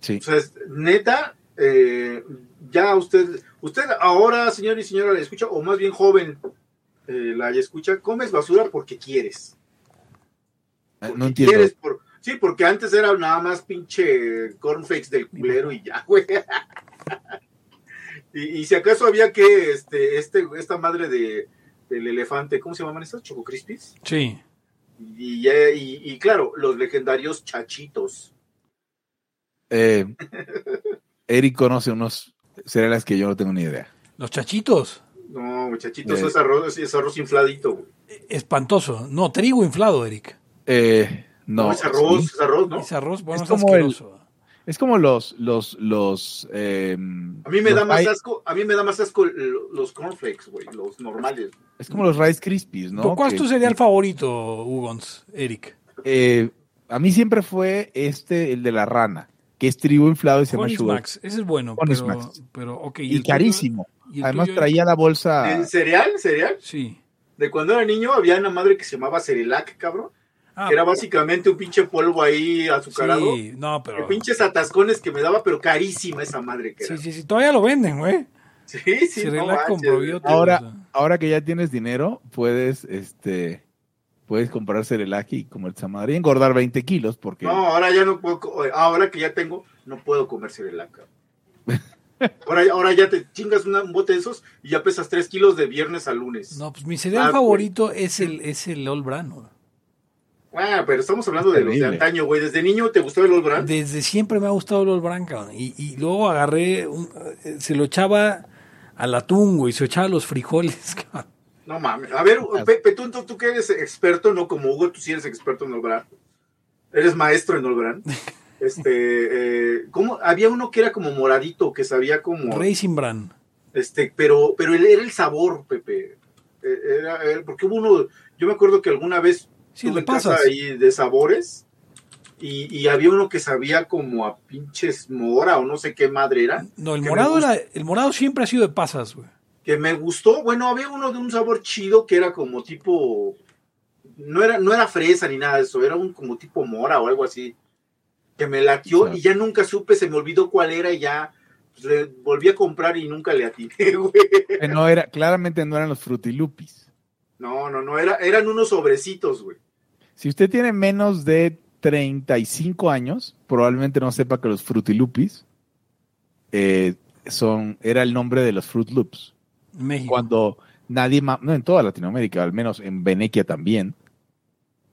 [SPEAKER 2] sí.
[SPEAKER 3] O sea, es- neta, eh, ya usted, usted ahora, señor y señora, la escucha, o más bien joven, eh, la escucha, comes basura porque quieres.
[SPEAKER 2] Ah,
[SPEAKER 3] Porque
[SPEAKER 2] No entiendo.
[SPEAKER 3] quieres por- sí, porque antes era nada más pinche cornflakes del culero y ya, güey. y, y si acaso había que, este, este, esta madre de, del elefante, ¿cómo se llaman estas? ¿Choco Crispies?
[SPEAKER 1] Sí.
[SPEAKER 3] Y, ya- y, y claro, los legendarios chachitos.
[SPEAKER 2] Eh, Eric conoce unos cereales que yo no tengo ni idea.
[SPEAKER 1] Los chachitos.
[SPEAKER 3] No, chachitos
[SPEAKER 2] Eh.
[SPEAKER 3] es arroz, es arroz infladito, güey.
[SPEAKER 1] Espantoso. No, trigo inflado, Eric.
[SPEAKER 2] Eh, no,
[SPEAKER 3] No, es arroz,
[SPEAKER 2] sí.
[SPEAKER 3] es arroz, ¿no?
[SPEAKER 1] Ese arroz, bueno,
[SPEAKER 2] Es
[SPEAKER 1] es,
[SPEAKER 2] como el-
[SPEAKER 1] asqueroso.
[SPEAKER 2] Es como los, los, los. eh,
[SPEAKER 3] A mí me da más asco, a mí me da más asco el- los cornflakes, güey, los normales.
[SPEAKER 2] Es como los Rice Krispies, ¿no?
[SPEAKER 1] ¿Cuál es tu cereal favorito, Hugons, Eric?
[SPEAKER 2] eh, a mí siempre fue este, el de la rana, que es trigo inflado y se llama sugar.
[SPEAKER 1] Smacks, ese es bueno, pero,
[SPEAKER 2] Smacks.
[SPEAKER 1] pero ok.
[SPEAKER 2] Y carísimo.
[SPEAKER 1] ¿Y el
[SPEAKER 2] Además traía la bolsa.
[SPEAKER 3] ¿En cereal? ¿Cereal?
[SPEAKER 1] Sí.
[SPEAKER 3] De cuando era niño había una madre que se llamaba Cerelac, cabrón.
[SPEAKER 1] Ah,
[SPEAKER 3] que era básicamente un pinche polvo ahí azucarado.
[SPEAKER 1] Sí, no,
[SPEAKER 3] Que
[SPEAKER 1] pero...
[SPEAKER 3] pinches atascones que me daba, pero carísima esa madre que era.
[SPEAKER 1] Sí, sí, sí, todavía lo venden, güey.
[SPEAKER 3] Sí, sí, no
[SPEAKER 1] Cerelac con
[SPEAKER 3] manches.
[SPEAKER 2] Ahora, ahora que ya tienes dinero, puedes, este, puedes comprar cereal y comer esa madre y engordar 20 kilos porque
[SPEAKER 3] No, ahora ya no puedo, co- ahora que ya tengo, no puedo comer Cerelac. cabrón. Ahora, ahora ya te chingas una- un bote de esos y ya pesas 3 kilos de viernes a lunes.
[SPEAKER 1] No, pues mi cereal
[SPEAKER 3] Ah,
[SPEAKER 1] favorito es el, es el All Bran. güey.
[SPEAKER 3] Ah, pero estamos hablando de los de antaño, güey. ¿Desde niño te gustó el Old Brand?
[SPEAKER 1] Desde siempre me ha gustado el Bran, cabrón. Y, y luego agarré, un- eh, se lo echaba al atún, güey, se lo echaba a los frijoles, cabrón.
[SPEAKER 3] No mames. A ver, Pepe, tú, tú, que eres experto, no como Hugo, tú sí eres experto en Old Brand. Eres maestro en Old Brand. Este, eh, ¿cómo? Había uno que era como moradito, que sabía como...
[SPEAKER 1] Racing Bran.
[SPEAKER 3] Este, pero, pero era el sabor, Pepe. Eh, Era, era- porque hubo uno, yo me acuerdo que alguna vez
[SPEAKER 1] Sí,
[SPEAKER 3] tuve
[SPEAKER 1] le pasas.
[SPEAKER 3] ahí de sabores y, y había uno que sabía como a pinches mora o no sé qué madre era,
[SPEAKER 1] No, el morado era, el morado siempre ha sido de pasas, güey.
[SPEAKER 3] que me gustó. Bueno, había uno de un sabor chido que era como tipo, no era, no era fresa ni nada de eso, era un como tipo mora o algo así, que me latió
[SPEAKER 2] Claro.
[SPEAKER 3] y ya nunca supe, se me olvidó cuál era y ya pues, le volví a comprar y nunca le atiné, güey.
[SPEAKER 2] que no era, claramente no eran los frutilupis.
[SPEAKER 3] No, no, no, era, eran unos sobrecitos, güey.
[SPEAKER 2] Si usted tiene menos de 35 años, probablemente no sepa que los frutilupis eh, son, era el nombre de los Fruit Loops.
[SPEAKER 1] México.
[SPEAKER 2] Cuando nadie más, no en toda Latinoamérica, al menos en Venequia también,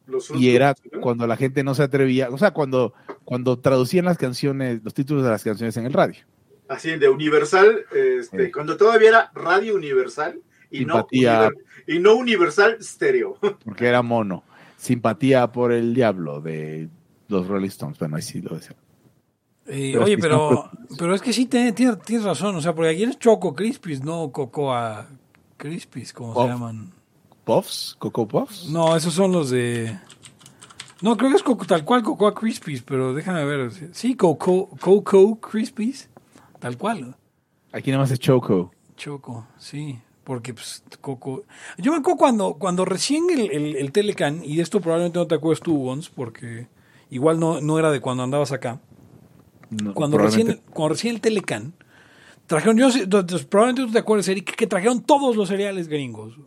[SPEAKER 3] Los
[SPEAKER 2] y era cuando la gente no se atrevía, o sea, cuando, cuando traducían las canciones, los títulos de las canciones en el radio.
[SPEAKER 3] Así de Universal, este,
[SPEAKER 2] Sí.
[SPEAKER 3] cuando todavía era Radio Universal y, no,
[SPEAKER 2] Simpatía.
[SPEAKER 3] Univer- y no Universal Stereo.
[SPEAKER 2] porque era mono. Simpatía por el diablo de los Rolling Stones. Bueno, ahí sí lo decía.
[SPEAKER 1] Eh,
[SPEAKER 2] Pero
[SPEAKER 1] oye, pero,
[SPEAKER 2] son
[SPEAKER 1] pero es que sí tiene- tiene- tienes razón, o sea, porque aquí es Choco Crispies, no Cocoa Crispies, como
[SPEAKER 2] Puff.
[SPEAKER 1] se llaman.
[SPEAKER 2] ¿Puffs? ¿Coco Puffs?
[SPEAKER 1] No, esos son los de... No, creo que es Coco, tal cual Cocoa Crispies, pero déjame ver. Sí, Coco, Coco Crispies, tal cual.
[SPEAKER 2] Aquí nada más es Choco.
[SPEAKER 1] Choco, sí, porque pues Coco... Yo me acuerdo cuando, cuando recién el, el, el Telecan, y de esto probablemente no te acuerdas tú, Gons, porque igual no, no era de cuando andabas acá.
[SPEAKER 2] No,
[SPEAKER 1] Cuando recién, cuando recién el Telecan, trajeron, yo probablemente tú te acuerdas, Eric, que trajeron todos los cereales gringos.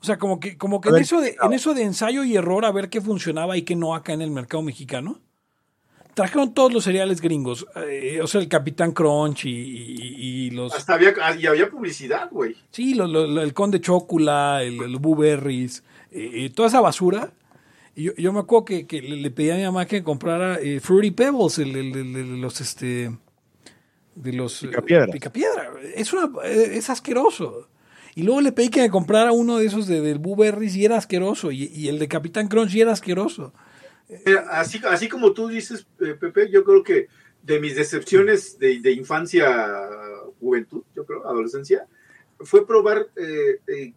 [SPEAKER 1] O sea, como que, como que en eso, de, en eso de ensayo y error a ver qué funcionaba y qué no acá en el mercado mexicano, trajeron todos los cereales gringos. Eh, o sea, el Capitán Crunch y, y- y los...
[SPEAKER 3] Hasta había, y había publicidad, güey.
[SPEAKER 1] Sí, lo- lo- lo- el Conde Chocula, el, el Blueberries, eh, eh, toda esa basura. Y yo, yo me acuerdo que, que le, le pedí a mi mamá que comprara eh, Fruity Pebbles, el, el- el- el- los este de los eh,
[SPEAKER 2] Picapiedras.
[SPEAKER 1] picapiedra. Es una es asqueroso. Y luego le pedí que me comprara uno de esos de, del Blueberries y era asqueroso. Y, y el de Capitán Crunch y era asqueroso.
[SPEAKER 3] Así, así como tú dices, eh, Pepe, yo creo que de mis decepciones de, de infancia, juventud, yo creo, adolescencia, fue probar eh, eh,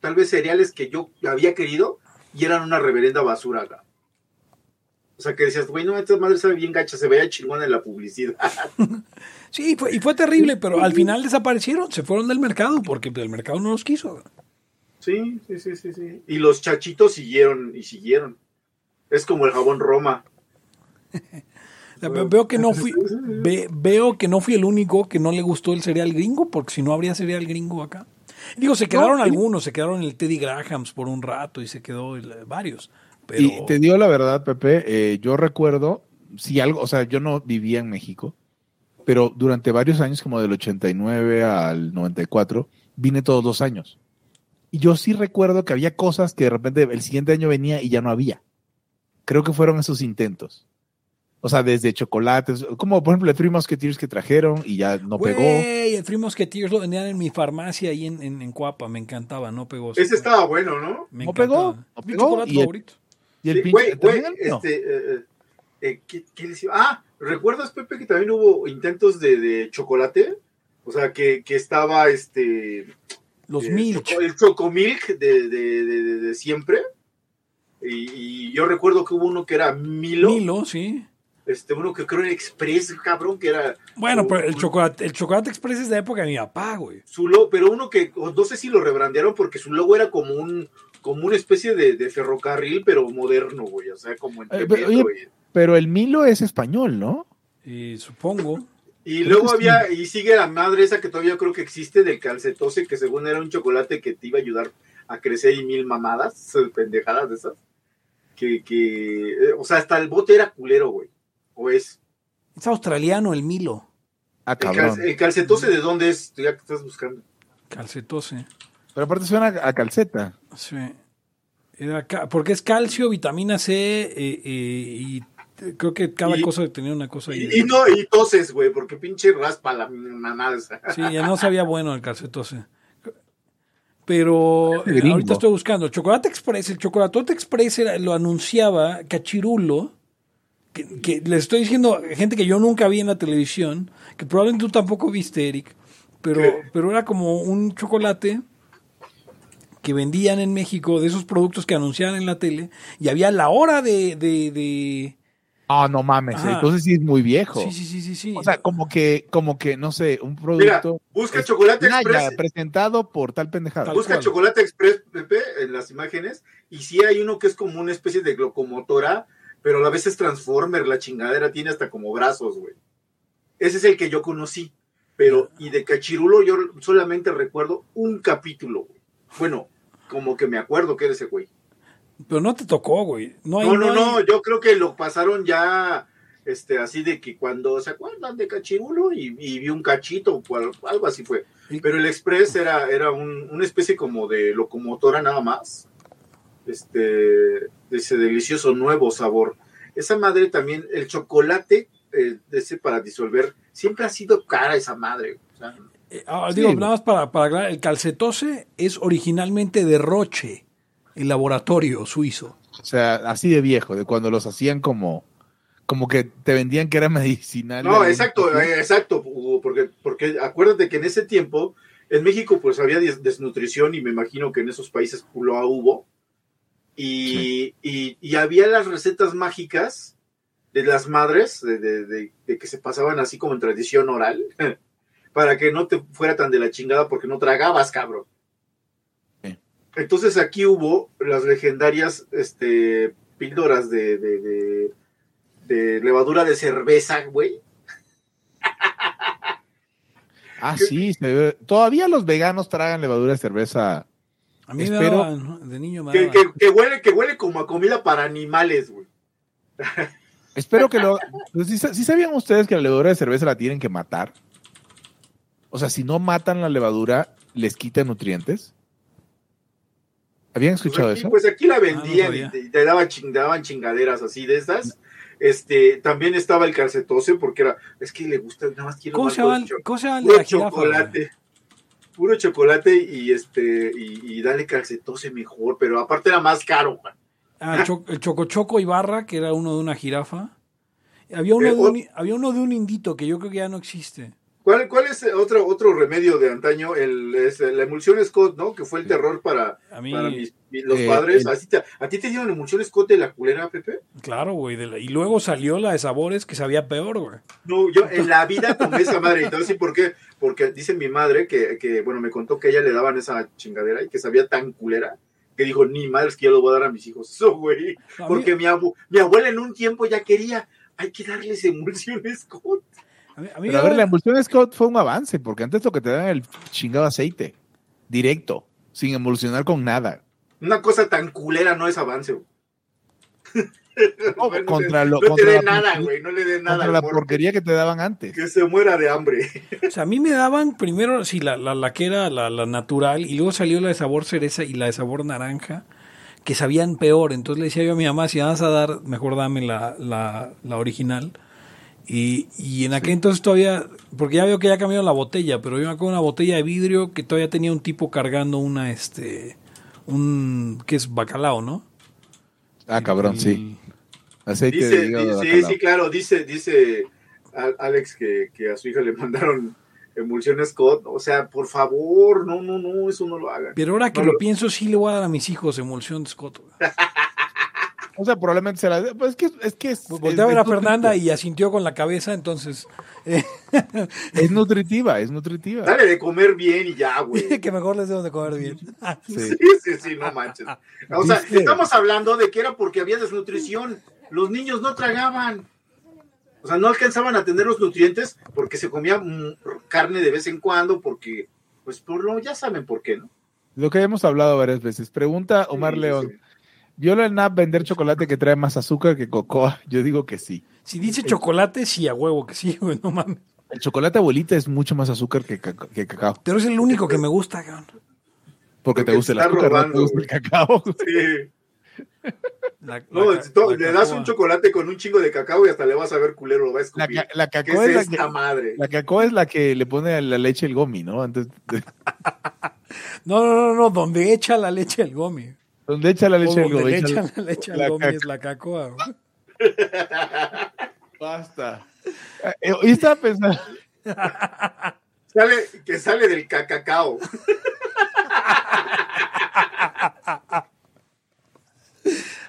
[SPEAKER 3] tal vez cereales que yo había querido y eran una reverenda basura acá. O sea, que decías, güey, no, esta madre sabe bien gacha, se veía chingón en la publicidad.
[SPEAKER 1] Sí, y fue, y fue terrible, pero al final desaparecieron, se fueron del mercado porque el mercado no los quiso.
[SPEAKER 3] Sí, sí, sí, sí, sí. Y los chachitos siguieron y siguieron. Es como el jabón Roma.
[SPEAKER 1] Veo que no fui ve- veo que no fui el único que no le gustó el cereal gringo porque si no habría cereal gringo acá digo se quedaron algunos se quedaron el Teddy Grahams por un rato y se quedó el- varios pero
[SPEAKER 2] Y te digo la verdad, Pepe, eh, yo recuerdo, si algo, o sea, yo no vivía en México, pero durante varios años, como del 89 al 94, vine todos los años. Y yo sí recuerdo que había cosas que de repente el siguiente año venía y ya no había. Creo que fueron esos intentos. O sea, desde chocolates, como por ejemplo el Three Musketeers que trajeron y ya no pegó.
[SPEAKER 1] Güey, el Three Musketeers lo vendían en mi farmacia ahí en, en, en Cuapa, me encantaba, no pegó.
[SPEAKER 3] Ese estaba bueno, ¿no?
[SPEAKER 1] Me
[SPEAKER 2] ¿No pegó? ¿No
[SPEAKER 1] Mi
[SPEAKER 2] pegó? Y el-
[SPEAKER 1] favorito.
[SPEAKER 2] Y el
[SPEAKER 3] Sí,
[SPEAKER 2] pinche-
[SPEAKER 3] este, eh, eh, ¿qué, qué decía? Ah, ¿recuerdas, Pepe, que también hubo intentos de, de chocolate? O sea, que, que estaba este...
[SPEAKER 1] Los
[SPEAKER 3] eh, choco- el Chocomilk de, de, de, de- de siempre. Y, y yo recuerdo que hubo uno que era Milo,
[SPEAKER 1] Milo, sí.
[SPEAKER 3] este uno que creo era Express, cabrón, que era
[SPEAKER 1] Bueno, pero el chocolate, el chocolate express es de época de mi papá, güey.
[SPEAKER 3] su logo, pero uno que no sé si lo rebrandearon porque su logo era como un como una especie de, de ferrocarril, pero moderno, güey, o sea, como entre
[SPEAKER 2] Eh, pero,
[SPEAKER 3] metro
[SPEAKER 2] oye,
[SPEAKER 3] y-
[SPEAKER 2] Pero el Milo es español, ¿no?
[SPEAKER 1] Y supongo.
[SPEAKER 3] Y
[SPEAKER 2] Creo
[SPEAKER 3] luego había, y sigue la madre esa que todavía creo que existe del calcetose, que según era un chocolate que te iba a ayudar a crecer y mil mamadas, pendejadas de esas. Que, que, eh, o sea, hasta el bote era culero, güey. O es.
[SPEAKER 1] Es australiano el Milo.
[SPEAKER 2] Ah,
[SPEAKER 3] El,
[SPEAKER 2] cabrón.
[SPEAKER 3] cal- el calcetose de dónde es, Tú ya que estás buscando.
[SPEAKER 1] Calcetose.
[SPEAKER 2] Pero aparte suena a calceta.
[SPEAKER 1] Sí. Era ca- porque es calcio, vitamina C eh, eh, y creo que cada
[SPEAKER 3] Y-
[SPEAKER 1] cosa tenía una cosa ahí.
[SPEAKER 3] Y, y no, y toses, güey, porque pinche raspa la mamada esa.
[SPEAKER 1] Sí, ya no sabía bueno el calcetose. Pero eh, ahorita estoy buscando. Chocolate Express, el Chocolatote Express era- lo anunciaba Cachirulo, que, que les estoy diciendo, gente que yo nunca vi en la televisión, que probablemente tú tampoco viste, Eric, pero, pero era como un chocolate que vendían en México de esos productos que anunciaban en la tele y había la hora de... de, de-
[SPEAKER 2] Ah, no mames.
[SPEAKER 1] Ajá.
[SPEAKER 2] Entonces sí es muy viejo.
[SPEAKER 1] Sí, sí, sí, sí, sí.
[SPEAKER 2] O sea, como que, como que, no sé, un
[SPEAKER 3] Mira,
[SPEAKER 2] producto.
[SPEAKER 3] busca
[SPEAKER 2] es-
[SPEAKER 3] Chocolate
[SPEAKER 2] Naya,
[SPEAKER 3] Express.
[SPEAKER 2] presentado por tal pendejada.
[SPEAKER 1] Tal
[SPEAKER 3] Busca
[SPEAKER 1] cual.
[SPEAKER 3] Chocolate Express, Pepe, en las imágenes, y sí hay uno que es como una especie de locomotora, pero a la vez es Transformer, la chingadera tiene hasta como brazos, güey. Ese es el que yo conocí, pero, y de Cachirulo yo solamente recuerdo un capítulo, güey. Bueno, como que me acuerdo que era ese güey.
[SPEAKER 1] Pero no te tocó, güey. No, hay,
[SPEAKER 3] No, no,
[SPEAKER 1] hay-
[SPEAKER 3] no, yo creo que lo pasaron ya, este, así de que cuando se acuerdan de Cachirulo y, y vi un cachito, o al- algo así fue. Pero el Express era, era un- una especie como de locomotora nada más. Este, de ese delicioso nuevo sabor. Esa madre también, el chocolate eh, ese para disolver, siempre ha sido cara esa madre. o sea,
[SPEAKER 1] Eh, ah,
[SPEAKER 2] Sí.
[SPEAKER 1] digo, nada más para, para aclarar, el calcetose es originalmente de Roche, el laboratorio suizo.
[SPEAKER 2] O sea, así de viejo, de cuando los hacían como, como que te vendían que era medicinal.
[SPEAKER 3] No, exacto, eh, exacto, Hugo, porque, porque acuérdate que en ese tiempo, en México pues había des- desnutrición y me imagino que en esos países lo hubo. Y, y, y había las recetas mágicas de las madres, de, de- de- de que se pasaban así como en tradición oral, para que no te fuera tan de la chingada porque no tragabas, cabrón. Entonces aquí hubo las legendarias este, píldoras de, de, de- de levadura de cerveza, güey.
[SPEAKER 2] Ah, sí, se ve- todavía los veganos tragan levadura de cerveza.
[SPEAKER 1] A mí
[SPEAKER 2] Espero-
[SPEAKER 1] me daban, ¿no? de niño me
[SPEAKER 3] Que, que, que huele, que huele como a comida para animales, güey.
[SPEAKER 2] Espero que lo. pues, ¿sí, sa- sí sabían ustedes que la levadura de cerveza la tienen que matar? O sea, si no matan la levadura, les quita nutrientes. ¿Habían
[SPEAKER 3] Pues
[SPEAKER 2] escuchado
[SPEAKER 3] aquí,
[SPEAKER 2] eso?
[SPEAKER 3] pues aquí la
[SPEAKER 1] Ah, no
[SPEAKER 3] vendían y te, te daban, ching- daban chingaderas así de estas. Este, también estaba el calcetose porque era, es que le gusta, nada más quiero
[SPEAKER 1] ¿Cómo
[SPEAKER 3] más
[SPEAKER 1] se llama
[SPEAKER 3] con
[SPEAKER 1] el-
[SPEAKER 3] cho-
[SPEAKER 1] cómo se llama el de
[SPEAKER 3] puro chocolate. puro chocolate y este y, y dale calcetose mejor, pero aparte era más caro. güey.
[SPEAKER 1] Ah, el, cho- el Choco Choco Ibarra, que era uno de una jirafa. Había uno,
[SPEAKER 3] Eh,
[SPEAKER 1] de
[SPEAKER 3] o-
[SPEAKER 1] un, había uno de un indito que yo creo que ya no existe.
[SPEAKER 3] ¿Cuál, ¿Cuál es otro, otro remedio de antaño? El, es la emulsión Scott, ¿no? Que fue el terror para,
[SPEAKER 1] A mí,
[SPEAKER 3] para mis- mi- los
[SPEAKER 2] Eh,
[SPEAKER 3] padres.
[SPEAKER 2] el-
[SPEAKER 3] ¿Así te- ¿A ti te dieron emulsión Scott de la culera, Pepe?
[SPEAKER 1] claro, güey. de la- y luego salió la de sabores que sabía peor, güey.
[SPEAKER 3] No, yo en la vida tomé esa madre. Y a decir por qué. Porque dice mi madre que, que, bueno, me contó que a ella le daban esa chingadera y que sabía tan culera que dijo, ni madre, es que yo lo voy a dar a mis hijos. Eso, güey.
[SPEAKER 1] A mí-
[SPEAKER 3] Porque mi, abu- mi abuela en un tiempo ya quería, hay que darles emulsión Scott.
[SPEAKER 1] A mí, a mí
[SPEAKER 2] Pero a ver, la emulsión Scott fue un avance, porque antes lo que te era el chingado aceite, directo, sin emulsionar con nada.
[SPEAKER 3] Una cosa tan culera no es avance. güey.
[SPEAKER 2] No, contra
[SPEAKER 3] te-
[SPEAKER 2] lo-
[SPEAKER 3] no
[SPEAKER 2] contra
[SPEAKER 3] te dé
[SPEAKER 2] la
[SPEAKER 3] nada, güey. No le dé nada.
[SPEAKER 2] Contra la porquería que te daban antes.
[SPEAKER 3] Que se muera de hambre.
[SPEAKER 1] O sea, a mí me daban primero, sí, la, la, la que era la, la natural, y luego salió la de sabor cereza y la de sabor naranja, que sabían peor. Entonces le decía yo a mi mamá, si vas a dar, mejor dame la, la, la original. Y, y en aquel entonces todavía, porque ya veo que ya cambiaron la botella, pero yo me acuerdo una botella de vidrio que todavía tenía un tipo cargando una, este, un, que es bacalao, ¿no?
[SPEAKER 2] Ah, cabrón, sí. Aceite de
[SPEAKER 3] Dice,
[SPEAKER 2] de
[SPEAKER 3] sí,
[SPEAKER 2] bacalao.
[SPEAKER 3] sí, claro, dice, dice a- Alex que, que a su hija le mandaron emulsión Scott. O sea, por favor, no, no, no, eso no lo hagan.
[SPEAKER 1] Pero ahora que
[SPEAKER 3] No
[SPEAKER 1] lo
[SPEAKER 3] lo-
[SPEAKER 1] pienso, sí le voy a dar a mis hijos emulsión Scott.
[SPEAKER 2] O sea, probablemente se la... Pues es que es... Que es,
[SPEAKER 1] a ver a
[SPEAKER 2] es
[SPEAKER 1] Fernanda y asintió con la cabeza, entonces... eh,
[SPEAKER 2] Es nutritiva, es nutritiva.
[SPEAKER 3] Dale de comer bien y ya, güey.
[SPEAKER 1] que mejor les debo de comer bien.
[SPEAKER 2] Sí.
[SPEAKER 3] Sí, sí, sí, no manches. O sea, estamos hablando de que era porque había desnutrición. Los niños no tragaban. O sea, no alcanzaban a tener los nutrientes porque se comía mm, carne de vez en cuando, porque, pues, por lo, ya saben por qué, ¿no?
[SPEAKER 2] Lo que hemos hablado varias veces. Pregunta Omar
[SPEAKER 3] Sí,
[SPEAKER 2] León. ¿Viola el NAP vender chocolate que trae más azúcar que cocoa? Yo digo que sí.
[SPEAKER 1] Si dice chocolate, sí, a huevo que sí, güey, no mames.
[SPEAKER 2] El chocolate abuelita es mucho más azúcar que, caca- que cacao.
[SPEAKER 1] Pero es el único que me gusta, cabrón.
[SPEAKER 2] Porque, te
[SPEAKER 3] Porque
[SPEAKER 2] gusta el azúcar, no te gusta el cacao.
[SPEAKER 3] Sí.
[SPEAKER 1] La-
[SPEAKER 3] No,
[SPEAKER 1] la-
[SPEAKER 3] to-
[SPEAKER 1] la
[SPEAKER 3] le das un chocolate con un chingo de cacao y hasta le vas a ver culero, lo va a
[SPEAKER 2] La,
[SPEAKER 3] escupir.
[SPEAKER 2] ca- la
[SPEAKER 3] ¿Qué
[SPEAKER 2] cacao
[SPEAKER 3] es
[SPEAKER 2] es la
[SPEAKER 3] esta
[SPEAKER 2] que,
[SPEAKER 3] madre?
[SPEAKER 2] la cacao es la que le pone a la leche el gomi, ¿no? Antes de-
[SPEAKER 1] No, no, no, no, donde echa la leche el gomi.
[SPEAKER 2] Donde echa la leche el
[SPEAKER 1] donde
[SPEAKER 2] gomi.
[SPEAKER 1] le
[SPEAKER 2] echa la-
[SPEAKER 1] leche al gomi es la cacoa.
[SPEAKER 2] Basta. Eh, Hoy estaba pensando,
[SPEAKER 3] Sale, que sale del cacacao.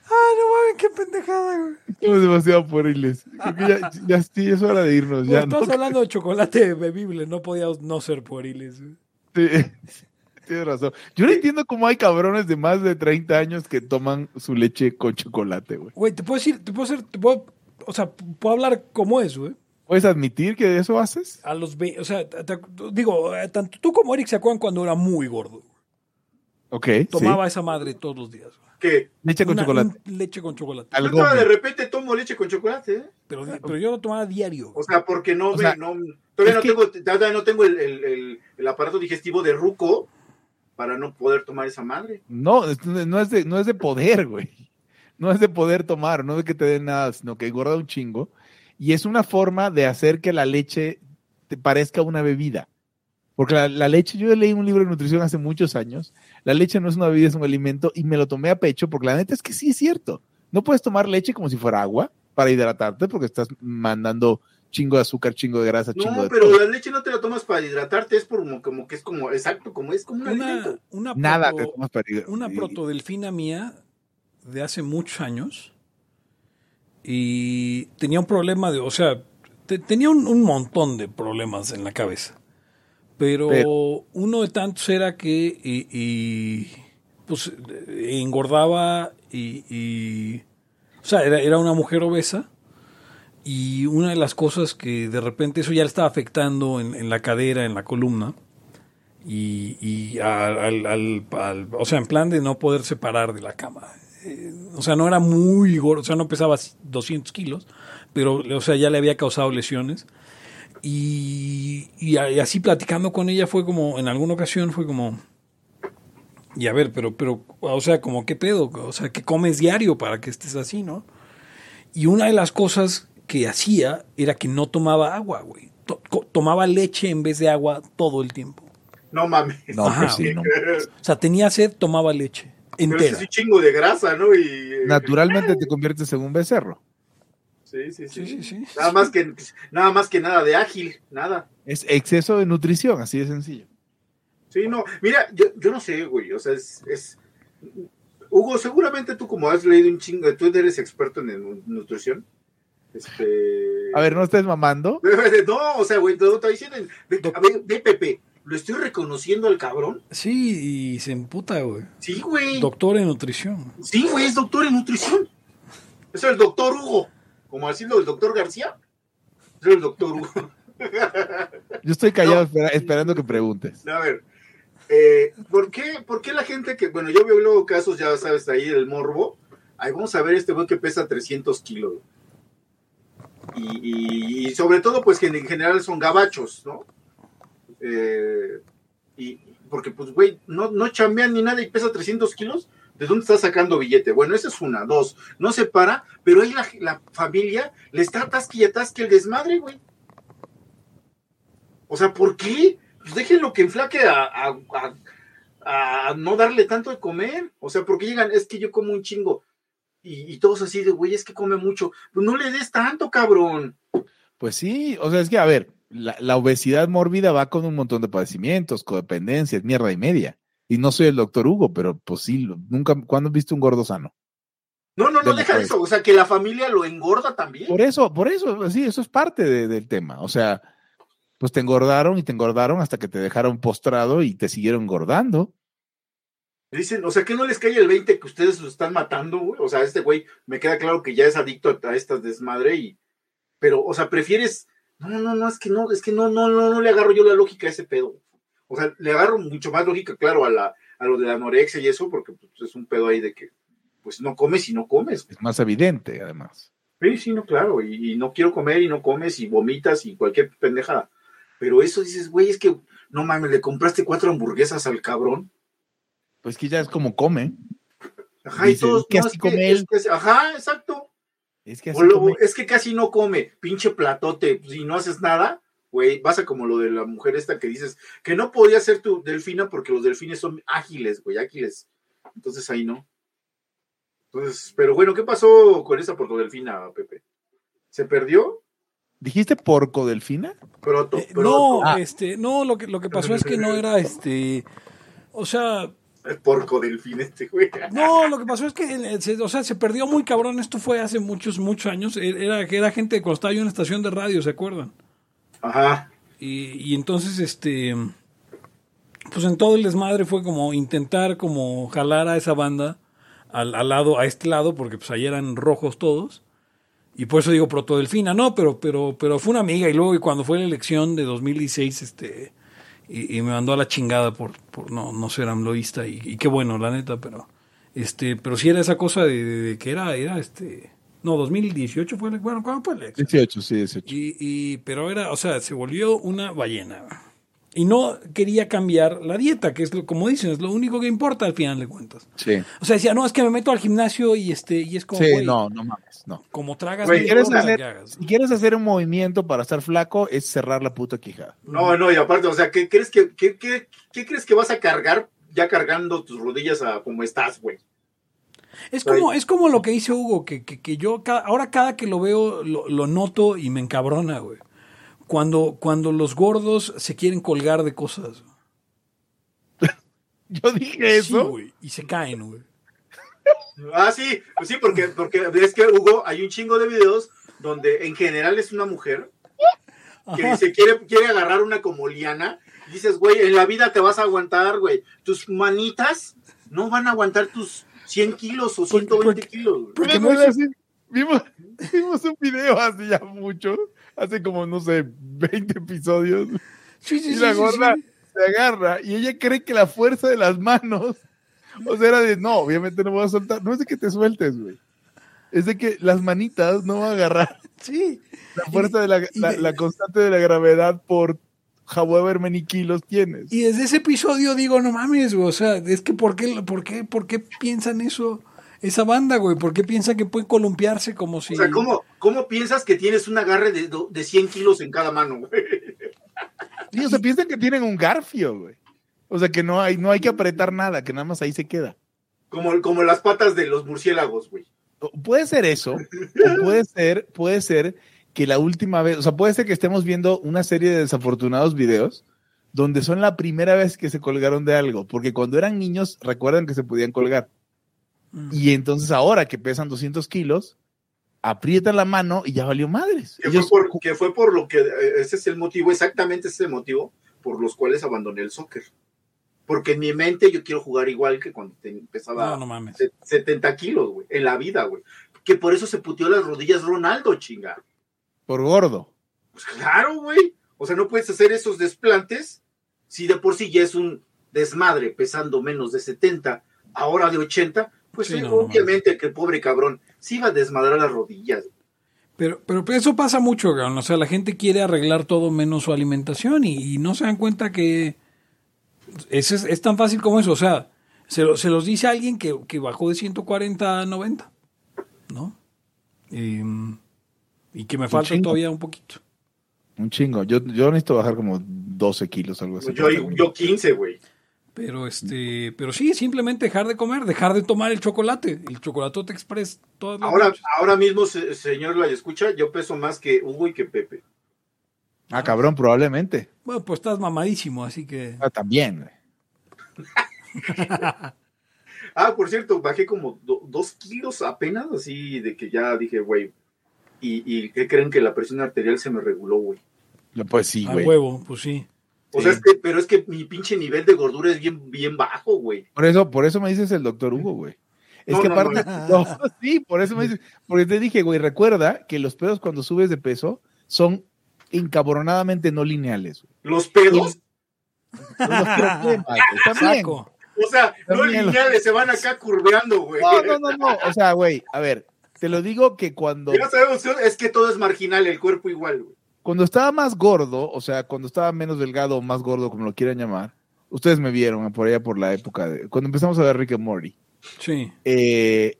[SPEAKER 1] Ah, no mames, qué pendejada, güey.
[SPEAKER 2] estamos demasiado pueriles. Creo que ya, ya sí, es hora de irnos. Ya, ¿no?
[SPEAKER 1] estás hablando de chocolate bebible, no podíamos no ser pueriles. güey.
[SPEAKER 2] Sí, tienes razón. Yo no entiendo cómo hay cabrones de más de 30 años que toman su leche con chocolate, güey.
[SPEAKER 1] Güey, te puedo decir, te puedo hacer, te puedo, o sea, puedo hablar como es, güey.
[SPEAKER 2] ¿Puedes admitir que eso haces?
[SPEAKER 1] A los, ve- o sea, te- te- digo, eh, tanto tú como Eric se acuerdan cuando era muy gordo.
[SPEAKER 2] Ok,
[SPEAKER 1] Tomaba
[SPEAKER 2] sí.
[SPEAKER 1] esa madre todos los días. güey.
[SPEAKER 3] Que
[SPEAKER 2] Leche con
[SPEAKER 1] Una-
[SPEAKER 2] chocolate.
[SPEAKER 1] leche con chocolate.
[SPEAKER 3] Yo
[SPEAKER 2] gomi.
[SPEAKER 3] de repente tomo leche con chocolate, ¿eh?
[SPEAKER 1] Pero, pero yo lo tomaba diario.
[SPEAKER 3] O sea, porque no
[SPEAKER 2] O
[SPEAKER 3] me, no, todavía no
[SPEAKER 2] que-
[SPEAKER 3] tengo, todavía no tengo el, el- el- el aparato digestivo de ruco para no poder tomar esa madre.
[SPEAKER 2] No, no es, de, no es de poder, güey. No es de poder tomar, no es de que te den nada, sino que engorda un chingo. Y es una forma de hacer que la leche te parezca una bebida. Porque la, la leche, yo leí un libro de nutrición hace muchos años. La leche no es una bebida, es un alimento. Y me lo tomé a pecho porque la neta es que sí es cierto. No puedes tomar leche como si fuera agua para hidratarte porque estás mandando chingo de azúcar, chingo de grasa, chingo
[SPEAKER 3] No,
[SPEAKER 2] de
[SPEAKER 3] pero
[SPEAKER 2] todo.
[SPEAKER 3] la leche no te la tomas para hidratarte, es por como, como que es como, exacto, como es como un
[SPEAKER 1] Una, una,
[SPEAKER 2] Nada
[SPEAKER 1] proto-
[SPEAKER 2] te tomas para hidratarte.
[SPEAKER 1] una protodelfina mía de hace muchos años y tenía un problema de, o sea, te- tenía un, un montón de problemas en la cabeza. Pero,
[SPEAKER 2] Pero-
[SPEAKER 1] uno de tantos era que y, y, pues engordaba y, y- o sea, era, era una mujer obesa y una de las cosas que de repente eso ya le estaba afectando en, en la cadera, en la columna y, y al, al- al- o sea, en plan de no poder separar de la cama. Eh, o sea, no era muy gordo, o sea, no pesaba 200 kilos, pero, o sea, ya le había causado lesiones. Y, y así platicando con ella fue como, en alguna ocasión fue como, y a ver, pero, pero, o sea, como, ¿qué pedo? O sea, ¿qué comes diario para que estés así, no? Y una de las cosas que hacía era que no tomaba agua, güey. To- tomaba leche en vez de agua todo el tiempo.
[SPEAKER 3] No mames.
[SPEAKER 2] No,
[SPEAKER 1] Ajá,
[SPEAKER 2] pues sí, no.
[SPEAKER 1] O sea, tenía sed, tomaba leche.
[SPEAKER 3] Pero
[SPEAKER 1] Entera.
[SPEAKER 3] es un chingo de grasa, ¿no? Y, eh,
[SPEAKER 2] Naturalmente te conviertes en un becerro.
[SPEAKER 3] Sí, sí, sí.
[SPEAKER 1] Sí, sí, sí.
[SPEAKER 3] Nada más que nada más que nada de ágil, nada.
[SPEAKER 2] Es exceso de nutrición, así de sencillo.
[SPEAKER 3] Sí, no. Mira, yo, yo no sé, güey. O sea, es, es. Hugo, seguramente tú, como has leído un chingo, tú eres experto en nu- nutrición. Este.
[SPEAKER 2] A ver, no estés mamando.
[SPEAKER 3] No, o sea, güey, te está diciendo. A ver, ve, Pepe, ¿lo estoy reconociendo al cabrón?
[SPEAKER 1] Sí, y se emputa, güey.
[SPEAKER 3] Sí, güey.
[SPEAKER 1] Doctor en nutrición.
[SPEAKER 3] Sí, güey, es doctor en nutrición. Es el doctor Hugo. Como decirlo el doctor García. Es el doctor Hugo.
[SPEAKER 2] Yo estoy callado
[SPEAKER 3] No.
[SPEAKER 2] espera- esperando que preguntes.
[SPEAKER 3] A ver, eh, ¿por, qué, ¿por qué la gente que, bueno, yo veo luego casos, ya sabes, ahí del morbo, ahí vamos a ver este güey que pesa 300 kilos. Y, sobre todo, pues que en general son gabachos, ¿no? Eh, y porque, pues, güey, no, no chambean ni nada y pesa 300 kilos. ¿De dónde está sacando billete? Bueno, esa es una. Dos, no se para, pero ahí la, la familia le está atasque y el desmadre, güey. O sea, ¿por qué? Pues déjenlo que enflaque a- a- a no darle tanto de comer. O sea, porque llegan, es que yo como un chingo. Y, y todos así de, güey, es que come mucho. Pues no le des tanto, cabrón.
[SPEAKER 2] Pues sí, o sea, es que, a ver, la, la obesidad mórbida va con un montón de padecimientos, codependencias, mierda y media. Y no soy el doctor Hugo, pero pues sí, nunca, ¿cuándo has visto un gordo sano?
[SPEAKER 3] No, no, no,
[SPEAKER 2] De
[SPEAKER 3] deja eso. O sea, que la familia lo engorda también.
[SPEAKER 2] Por eso, por eso, sí, eso es parte de- del tema. O sea, pues te engordaron y te engordaron hasta que te dejaron postrado y te siguieron engordando.
[SPEAKER 3] Dicen, o sea, que no les cae el 20 que ustedes lo están matando, güey. O sea, este güey me queda claro que ya es adicto a, a estas desmadre y. Pero, o sea, prefieres. No, no, no, es que no, es que no, no, no, no le agarro yo la lógica a ese pedo. O sea, le agarro mucho más lógica, claro, a la, a lo de la anorexia y eso, porque pues, es un pedo ahí de que, pues no comes y no comes.
[SPEAKER 2] Es más evidente, además.
[SPEAKER 3] Sí, sí, no, claro, y, y no quiero comer y no comes y vomitas y cualquier pendejada. Pero eso dices, güey, es que, no mames, le compraste cuatro hamburguesas al cabrón.
[SPEAKER 2] Pues que ya es como come.
[SPEAKER 3] Ajá, y todos,
[SPEAKER 2] que
[SPEAKER 3] no,
[SPEAKER 2] así
[SPEAKER 3] es que-
[SPEAKER 2] come
[SPEAKER 3] es que- ajá, exacto.
[SPEAKER 2] Es que así
[SPEAKER 3] O luego,
[SPEAKER 2] come.
[SPEAKER 3] es que casi no come, pinche platote, pues, y no haces nada, güey, vas a como lo de la mujer esta que dices, que no podía ser tu delfina porque los delfines son ágiles, güey, ágiles. Entonces ahí no. Entonces, pero bueno, ¿qué pasó con esa portodelfina, Pepe? ¿Se perdió?
[SPEAKER 2] ¿Dijiste porco delfina?
[SPEAKER 3] Proto,
[SPEAKER 1] Eh, no,
[SPEAKER 2] Ah.
[SPEAKER 1] este, no, lo que, lo que pasó es que no era este. O sea,
[SPEAKER 3] El porco delfín este, güey.
[SPEAKER 1] no, lo que pasó es que, o sea, se perdió muy cabrón. Esto fue hace muchos, muchos años. Era que era gente cuando estaba yo en una estación de radio, ¿se acuerdan?
[SPEAKER 3] Ajá.
[SPEAKER 1] Y, y entonces, este, pues en todo el desmadre fue como intentar como jalar a esa banda al, al lado, a este lado, porque pues ahí eran rojos todos. Y por eso digo Protodelfina, no, pero, pero, pero fue una amiga y luego y cuando fue la elección de 2016, este, y, y me mandó a la chingada por, por no, no ser amloísta y, y qué bueno, la neta, pero, este, pero sí era esa cosa de, de- de que era, era este, no, 2018 fue, la- bueno, ¿cuándo fue la elección?
[SPEAKER 2] 18, sí, 18.
[SPEAKER 1] Y, y- pero era, o sea, se volvió una ballena. Y no quería cambiar la dieta, que es lo, como dicen, es lo único que importa al final de cuentas.
[SPEAKER 2] Sí.
[SPEAKER 1] O sea, decía, no, es que me meto al gimnasio y este, y es como,
[SPEAKER 2] Sí, no, no mames, no.
[SPEAKER 1] como tragas,
[SPEAKER 3] Güey,
[SPEAKER 2] ¿Quieres hacer-. Si quieres hacer un movimiento para estar flaco, es cerrar la puta quijada.
[SPEAKER 3] No, no, y aparte, o sea, ¿qué crees que, qué, qué- qué crees que vas a cargar ya cargando tus rodillas a como estás, güey?
[SPEAKER 1] Es como, es como lo que dice Hugo, que, que, que yo cada- ahora cada que lo veo lo, lo noto y me encabrona, güey. Cuando, cuando los gordos se quieren colgar de cosas.
[SPEAKER 2] Yo dije
[SPEAKER 1] Sí,
[SPEAKER 2] eso.
[SPEAKER 1] güey, y se caen, güey.
[SPEAKER 3] Ah, sí, pues sí, porque, porque es que Hugo, hay un chingo de videos donde en general es una mujer que dice, quiere, quiere agarrar una como liana, y dices, güey, en la vida te vas a aguantar, güey. Tus manitas no van a aguantar tus 100 kilos o 120
[SPEAKER 1] porque-
[SPEAKER 3] kilos. güey.
[SPEAKER 1] Porque
[SPEAKER 2] Vimos,
[SPEAKER 1] no-
[SPEAKER 2] vimos, vimos un video hace ya mucho, hace como, no sé, 20 episodios,
[SPEAKER 1] Sí, sí,
[SPEAKER 2] y
[SPEAKER 1] sí,
[SPEAKER 2] la
[SPEAKER 1] sí,
[SPEAKER 2] gorda
[SPEAKER 1] sí.
[SPEAKER 2] se agarra y ella cree que la fuerza de las manos, o sea, era de, no, obviamente no voy a soltar, no es de que te sueltes, güey. Es de que las manitas no van a agarrar
[SPEAKER 1] Sí.
[SPEAKER 2] la fuerza de la,
[SPEAKER 1] y
[SPEAKER 2] la-
[SPEAKER 1] de-
[SPEAKER 2] la constante de la gravedad por however many kilos tienes.
[SPEAKER 1] Y desde ese episodio digo, no mames, güey, o sea, es que ¿por qué, por qué, por qué piensan eso esa banda, güey? ¿Por qué piensan que pueden columpiarse como si...
[SPEAKER 3] O sea, ¿cómo, ¿cómo piensas que tienes un agarre de, de 100 kilos en cada mano, güey?
[SPEAKER 2] Sí, o sea, piensan que tienen un garfio, güey. O sea, que no hay, no hay que apretar nada, que nada más ahí se queda.
[SPEAKER 3] Como, como las patas de los murciélagos, güey.
[SPEAKER 2] Puede ser eso, o puede ser, puede ser que la última vez, o sea, puede ser que estemos viendo una serie de desafortunados videos donde son la primera vez que se colgaron de algo, porque cuando eran niños recuerdan que se podían colgar.
[SPEAKER 1] Mm.
[SPEAKER 2] Y entonces ahora que pesan 200 kilos, aprietan la mano y ya valió madres.
[SPEAKER 3] Que,
[SPEAKER 2] Ellos-
[SPEAKER 3] fue por, que fue por lo que, eh, ese es el motivo, exactamente ese es el motivo por los cuales abandoné el soccer. Porque en mi mente yo quiero jugar igual que cuando te- pesaba
[SPEAKER 1] No, no mames.
[SPEAKER 3] se- 70 kilos, güey, en la vida, güey. Que por eso se puteó las rodillas Ronaldo, chinga.
[SPEAKER 2] por gordo.
[SPEAKER 3] Pues claro, güey. O sea, no puedes hacer esos desplantes si de por sí ya es un desmadre pesando menos de 70, ahora de 80. Pues
[SPEAKER 1] Sí,
[SPEAKER 3] sí,
[SPEAKER 1] no, no
[SPEAKER 3] obviamente que el pobre cabrón sí va a desmadrar las rodillas.
[SPEAKER 1] Pero, pero eso pasa mucho, cabrón. O sea, la gente quiere arreglar todo menos su alimentación y, y no se dan cuenta que es, es, es tan fácil como eso. O sea, se, lo- se los dice alguien que, que bajó de 140 a 90, ¿no? Y, y que me falta todavía un poquito.
[SPEAKER 2] Un chingo. Yo, yo necesito bajar como 12 kilos, algo así.
[SPEAKER 3] Yo, yo 15, güey.
[SPEAKER 1] Pero este, pero sí, simplemente dejar de comer, dejar de tomar el chocolate, el chocolatote express todas las
[SPEAKER 3] Ahora,
[SPEAKER 1] noches.
[SPEAKER 3] ahora mismo, se- señor la escucha, yo peso más que Hugo y que Pepe.
[SPEAKER 2] Ah, cabrón, probablemente.
[SPEAKER 1] Bueno, pues estás mamadísimo, así que
[SPEAKER 2] Ah, también. güey.
[SPEAKER 3] Ah, por cierto, bajé como do- dos kilos apenas, así de que ya dije, güey. Y, y ¿qué creen que la presión arterial se me reguló, güey?
[SPEAKER 2] Pues sí,
[SPEAKER 1] a
[SPEAKER 2] güey.
[SPEAKER 1] huevo, pues sí.
[SPEAKER 3] O
[SPEAKER 2] Sí.
[SPEAKER 3] sea, es que, pero es que mi pinche nivel de gordura es bien, bien bajo, güey.
[SPEAKER 2] Por eso, por eso me dices el doctor Hugo, güey. Es
[SPEAKER 3] No,
[SPEAKER 2] que
[SPEAKER 3] no,
[SPEAKER 2] aparte, no, sí, por eso me dices, porque te dije, güey, recuerda que los pedos cuando subes de peso son encabronadamente no lineales. güey.
[SPEAKER 3] Los pedos,
[SPEAKER 2] los problemas, güey, también.
[SPEAKER 1] Saco.
[SPEAKER 3] o sea, no lineales, se van acá curveando, güey.
[SPEAKER 2] No, no, no, no. O sea, güey, a ver, te lo digo que cuando,
[SPEAKER 3] Ya sabemos, es que todo es marginal, el cuerpo igual, güey.
[SPEAKER 2] cuando estaba más gordo, o sea, cuando estaba menos delgado o más gordo, como lo quieran llamar, ustedes me vieron por allá por la época de, cuando empezamos a ver Rick and Morty.
[SPEAKER 1] Sí.
[SPEAKER 2] eh,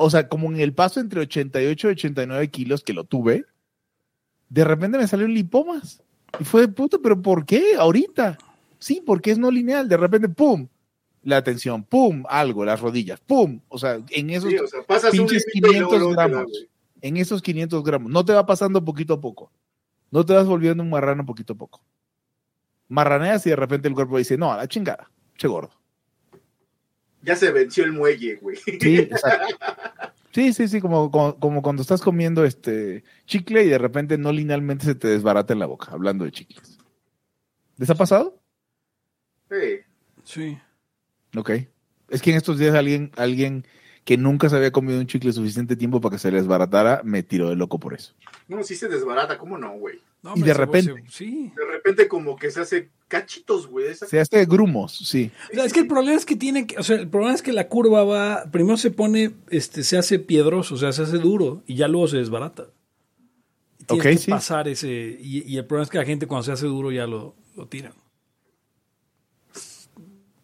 [SPEAKER 2] o sea, como en el paso entre 88 y 89 kilos que lo tuve, de repente me salió un lipomas. Y fue de puta, pero ¿por qué? Ahorita. Sí, porque es no lineal. De repente, ¡pum! La tensión, ¡pum! Algo, las rodillas, ¡pum! O sea, en esos,
[SPEAKER 3] Sí, o sea,
[SPEAKER 2] pinches
[SPEAKER 3] límite y luego,
[SPEAKER 2] 500
[SPEAKER 3] luego te da,
[SPEAKER 2] gramos. en esos 500 gramos. No te va pasando poquito a poco. No te vas volviendo un marrano poquito a poco. Marraneas y de repente el cuerpo dice, no, a la chingada, che gordo.
[SPEAKER 3] Ya se venció el muelle, güey.
[SPEAKER 2] Sí, exacto. Sí, sí, sí, como, como, como cuando estás comiendo este chicle y de repente no linealmente se te desbarata en la boca, hablando de chicles. ¿Les ha pasado?
[SPEAKER 3] Sí.
[SPEAKER 1] Sí.
[SPEAKER 2] Ok. Es que en estos días alguien, alguien que nunca se había comido un chicle suficiente tiempo para que se le desbaratara, me tiró de loco por eso.
[SPEAKER 3] No, sí se desbarata, ¿cómo no, güey?
[SPEAKER 1] No,
[SPEAKER 2] Y de
[SPEAKER 1] se-
[SPEAKER 2] repente-
[SPEAKER 1] se- sí.
[SPEAKER 3] De repente como que se hace cachitos, güey. esa-
[SPEAKER 2] Se hace grumos, sí.
[SPEAKER 1] O sea, es que el problema es que tiene que, o sea, el problema es que la curva va, primero se pone, este, se hace piedroso, o sea, se hace duro y ya luego se desbarata. Y Tienes que
[SPEAKER 2] sí.
[SPEAKER 1] pasar ese, y, y el problema es que la gente cuando se hace duro ya lo, lo tiran.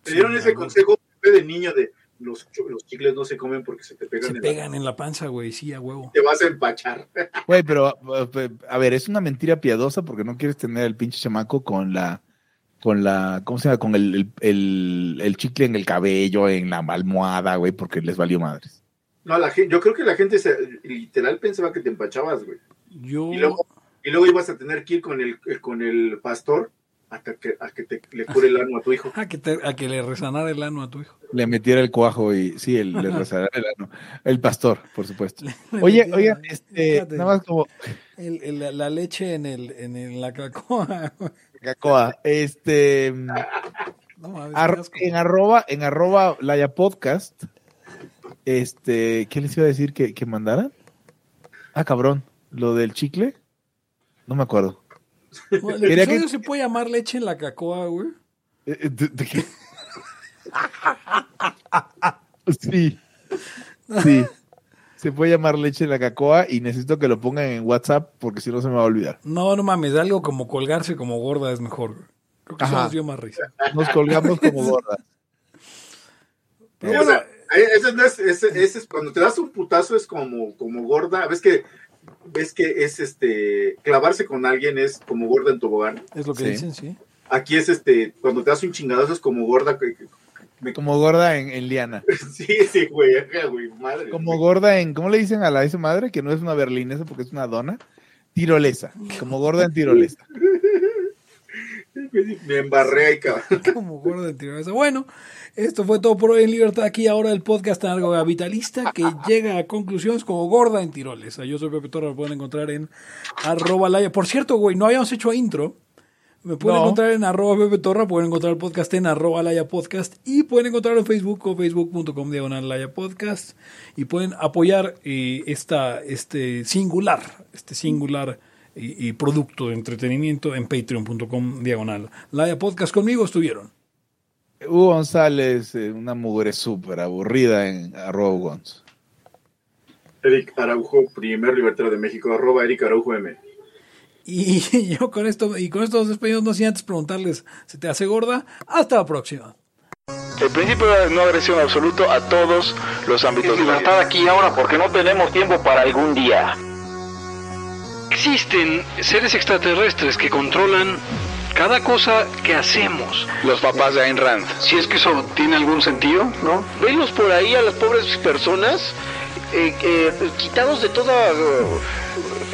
[SPEAKER 3] Te dieron
[SPEAKER 1] Sí,
[SPEAKER 3] ese consejo de niño de los, los chicles no se comen porque se te pegan,
[SPEAKER 1] Se
[SPEAKER 3] en
[SPEAKER 1] pegan en la panza, güey, sí, a huevo.
[SPEAKER 3] te vas a empachar.
[SPEAKER 2] Güey, pero a- a ver, es una mentira piadosa porque no quieres tener el pinche chamaco con la, con la, ¿cómo se llama? Con el, el, el- el chicle en el cabello, en la almohada, güey, porque les valió madres.
[SPEAKER 3] No, la gente, yo creo que la gente se, literal pensaba que te empachabas, güey.
[SPEAKER 1] Yo,
[SPEAKER 3] Y luego, y luego ibas a tener que ir con el, con el pastor hasta que, a que te le cure el ano a tu hijo.
[SPEAKER 1] a que, te- a que le resanara el ano a tu hijo.
[SPEAKER 2] Le metiera el cuajo y, sí, el, le rezará el ano. El pastor, por supuesto.
[SPEAKER 1] Le
[SPEAKER 2] Oye,
[SPEAKER 1] metiera-
[SPEAKER 2] oye, este,
[SPEAKER 1] fíjate,
[SPEAKER 2] nada más como,
[SPEAKER 1] el- el- la, leche en, el, en el- la cacoa.
[SPEAKER 2] Cacoa, este,
[SPEAKER 1] No
[SPEAKER 2] ar- en arroba, en arroba Laya Podcast, este, ¿qué les iba a decir que, que mandaran? Ah, cabrón, lo del chicle, no me acuerdo.
[SPEAKER 1] Bueno, el episodio
[SPEAKER 2] que-
[SPEAKER 1] se puede llamar leche en la cacoa, güey.
[SPEAKER 2] Eh, eh, ¿De, de qué? sí. Sí. Se puede llamar leche en la cacoa y necesito que lo pongan en WhatsApp porque si no se me va a olvidar.
[SPEAKER 1] No, no mames, algo como colgarse como gorda es mejor. Creo que eso
[SPEAKER 2] Ajá.
[SPEAKER 1] nos dio más risa.
[SPEAKER 2] Nos colgamos como gordas.
[SPEAKER 1] Pero
[SPEAKER 3] O sea,
[SPEAKER 1] bueno,
[SPEAKER 3] eh, ese no es, ese, ese es cuando te das un putazo es como, como gorda. ¿Ves que, ves que es este clavarse con alguien es como gorda en tobogán?
[SPEAKER 1] es lo que
[SPEAKER 2] Sí.
[SPEAKER 1] dicen, sí.
[SPEAKER 3] Aquí es este, cuando te das un chingadazo es como gorda.
[SPEAKER 2] Como gorda en, en liana.
[SPEAKER 3] Sí, sí, güey, güey, madre.
[SPEAKER 2] Como gorda en, ¿cómo le dicen a la esa madre? Que no es una berlinesa porque es una dona. Tirolesa. Como gorda en tirolesa.
[SPEAKER 3] Me embarré ahí, cabrón.
[SPEAKER 1] Como gordo de tirolesa. Bueno, esto fue todo por hoy en Libertad. Aquí ahora el podcast en algo vitalista que llega a conclusiones como gorda en tirolesa. Yo soy Pepe Torra, lo pueden encontrar en arroba laya. Por cierto, güey, no habíamos hecho intro. Me pueden
[SPEAKER 2] No.
[SPEAKER 1] encontrar en arroba Pepe Torra, pueden encontrar el podcast en arroba Laya Podcast y pueden encontrarlo en Facebook o facebook.com diagonal Laya Podcast y pueden apoyar eh, esta, este singular, este singular y, y producto de entretenimiento en patreon.com diagonal Laya Podcast. Conmigo estuvieron.
[SPEAKER 2] Hugo González, eh, una mujer súper aburrida en arroba Gonz.
[SPEAKER 3] Eric Araujo, primer libertario de México, arroba Eric Araujo M.
[SPEAKER 1] Y yo con esto, y con esto nos despedimos, no sin antes preguntarles, ¿se te hace gorda? Hasta la próxima.
[SPEAKER 4] El principio de no agresión absoluto a todos los ámbitos de la vida.
[SPEAKER 5] aquí ahora porque no tenemos tiempo para algún día.
[SPEAKER 6] Existen seres extraterrestres que controlan cada cosa que hacemos.
[SPEAKER 4] Los papás de Ayn Rand.
[SPEAKER 6] Si es que eso tiene algún sentido, ¿no?
[SPEAKER 5] Venlos por ahí a las pobres personas eh, eh, quitados de toda eh,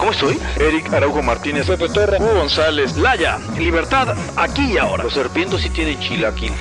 [SPEAKER 4] ¿Cómo estoy? Eric Araujo Martínez, Pepe Torra, Hugo González,
[SPEAKER 6] Laya, libertad, aquí y ahora.
[SPEAKER 5] Los serpientes sí tienen chilaquil.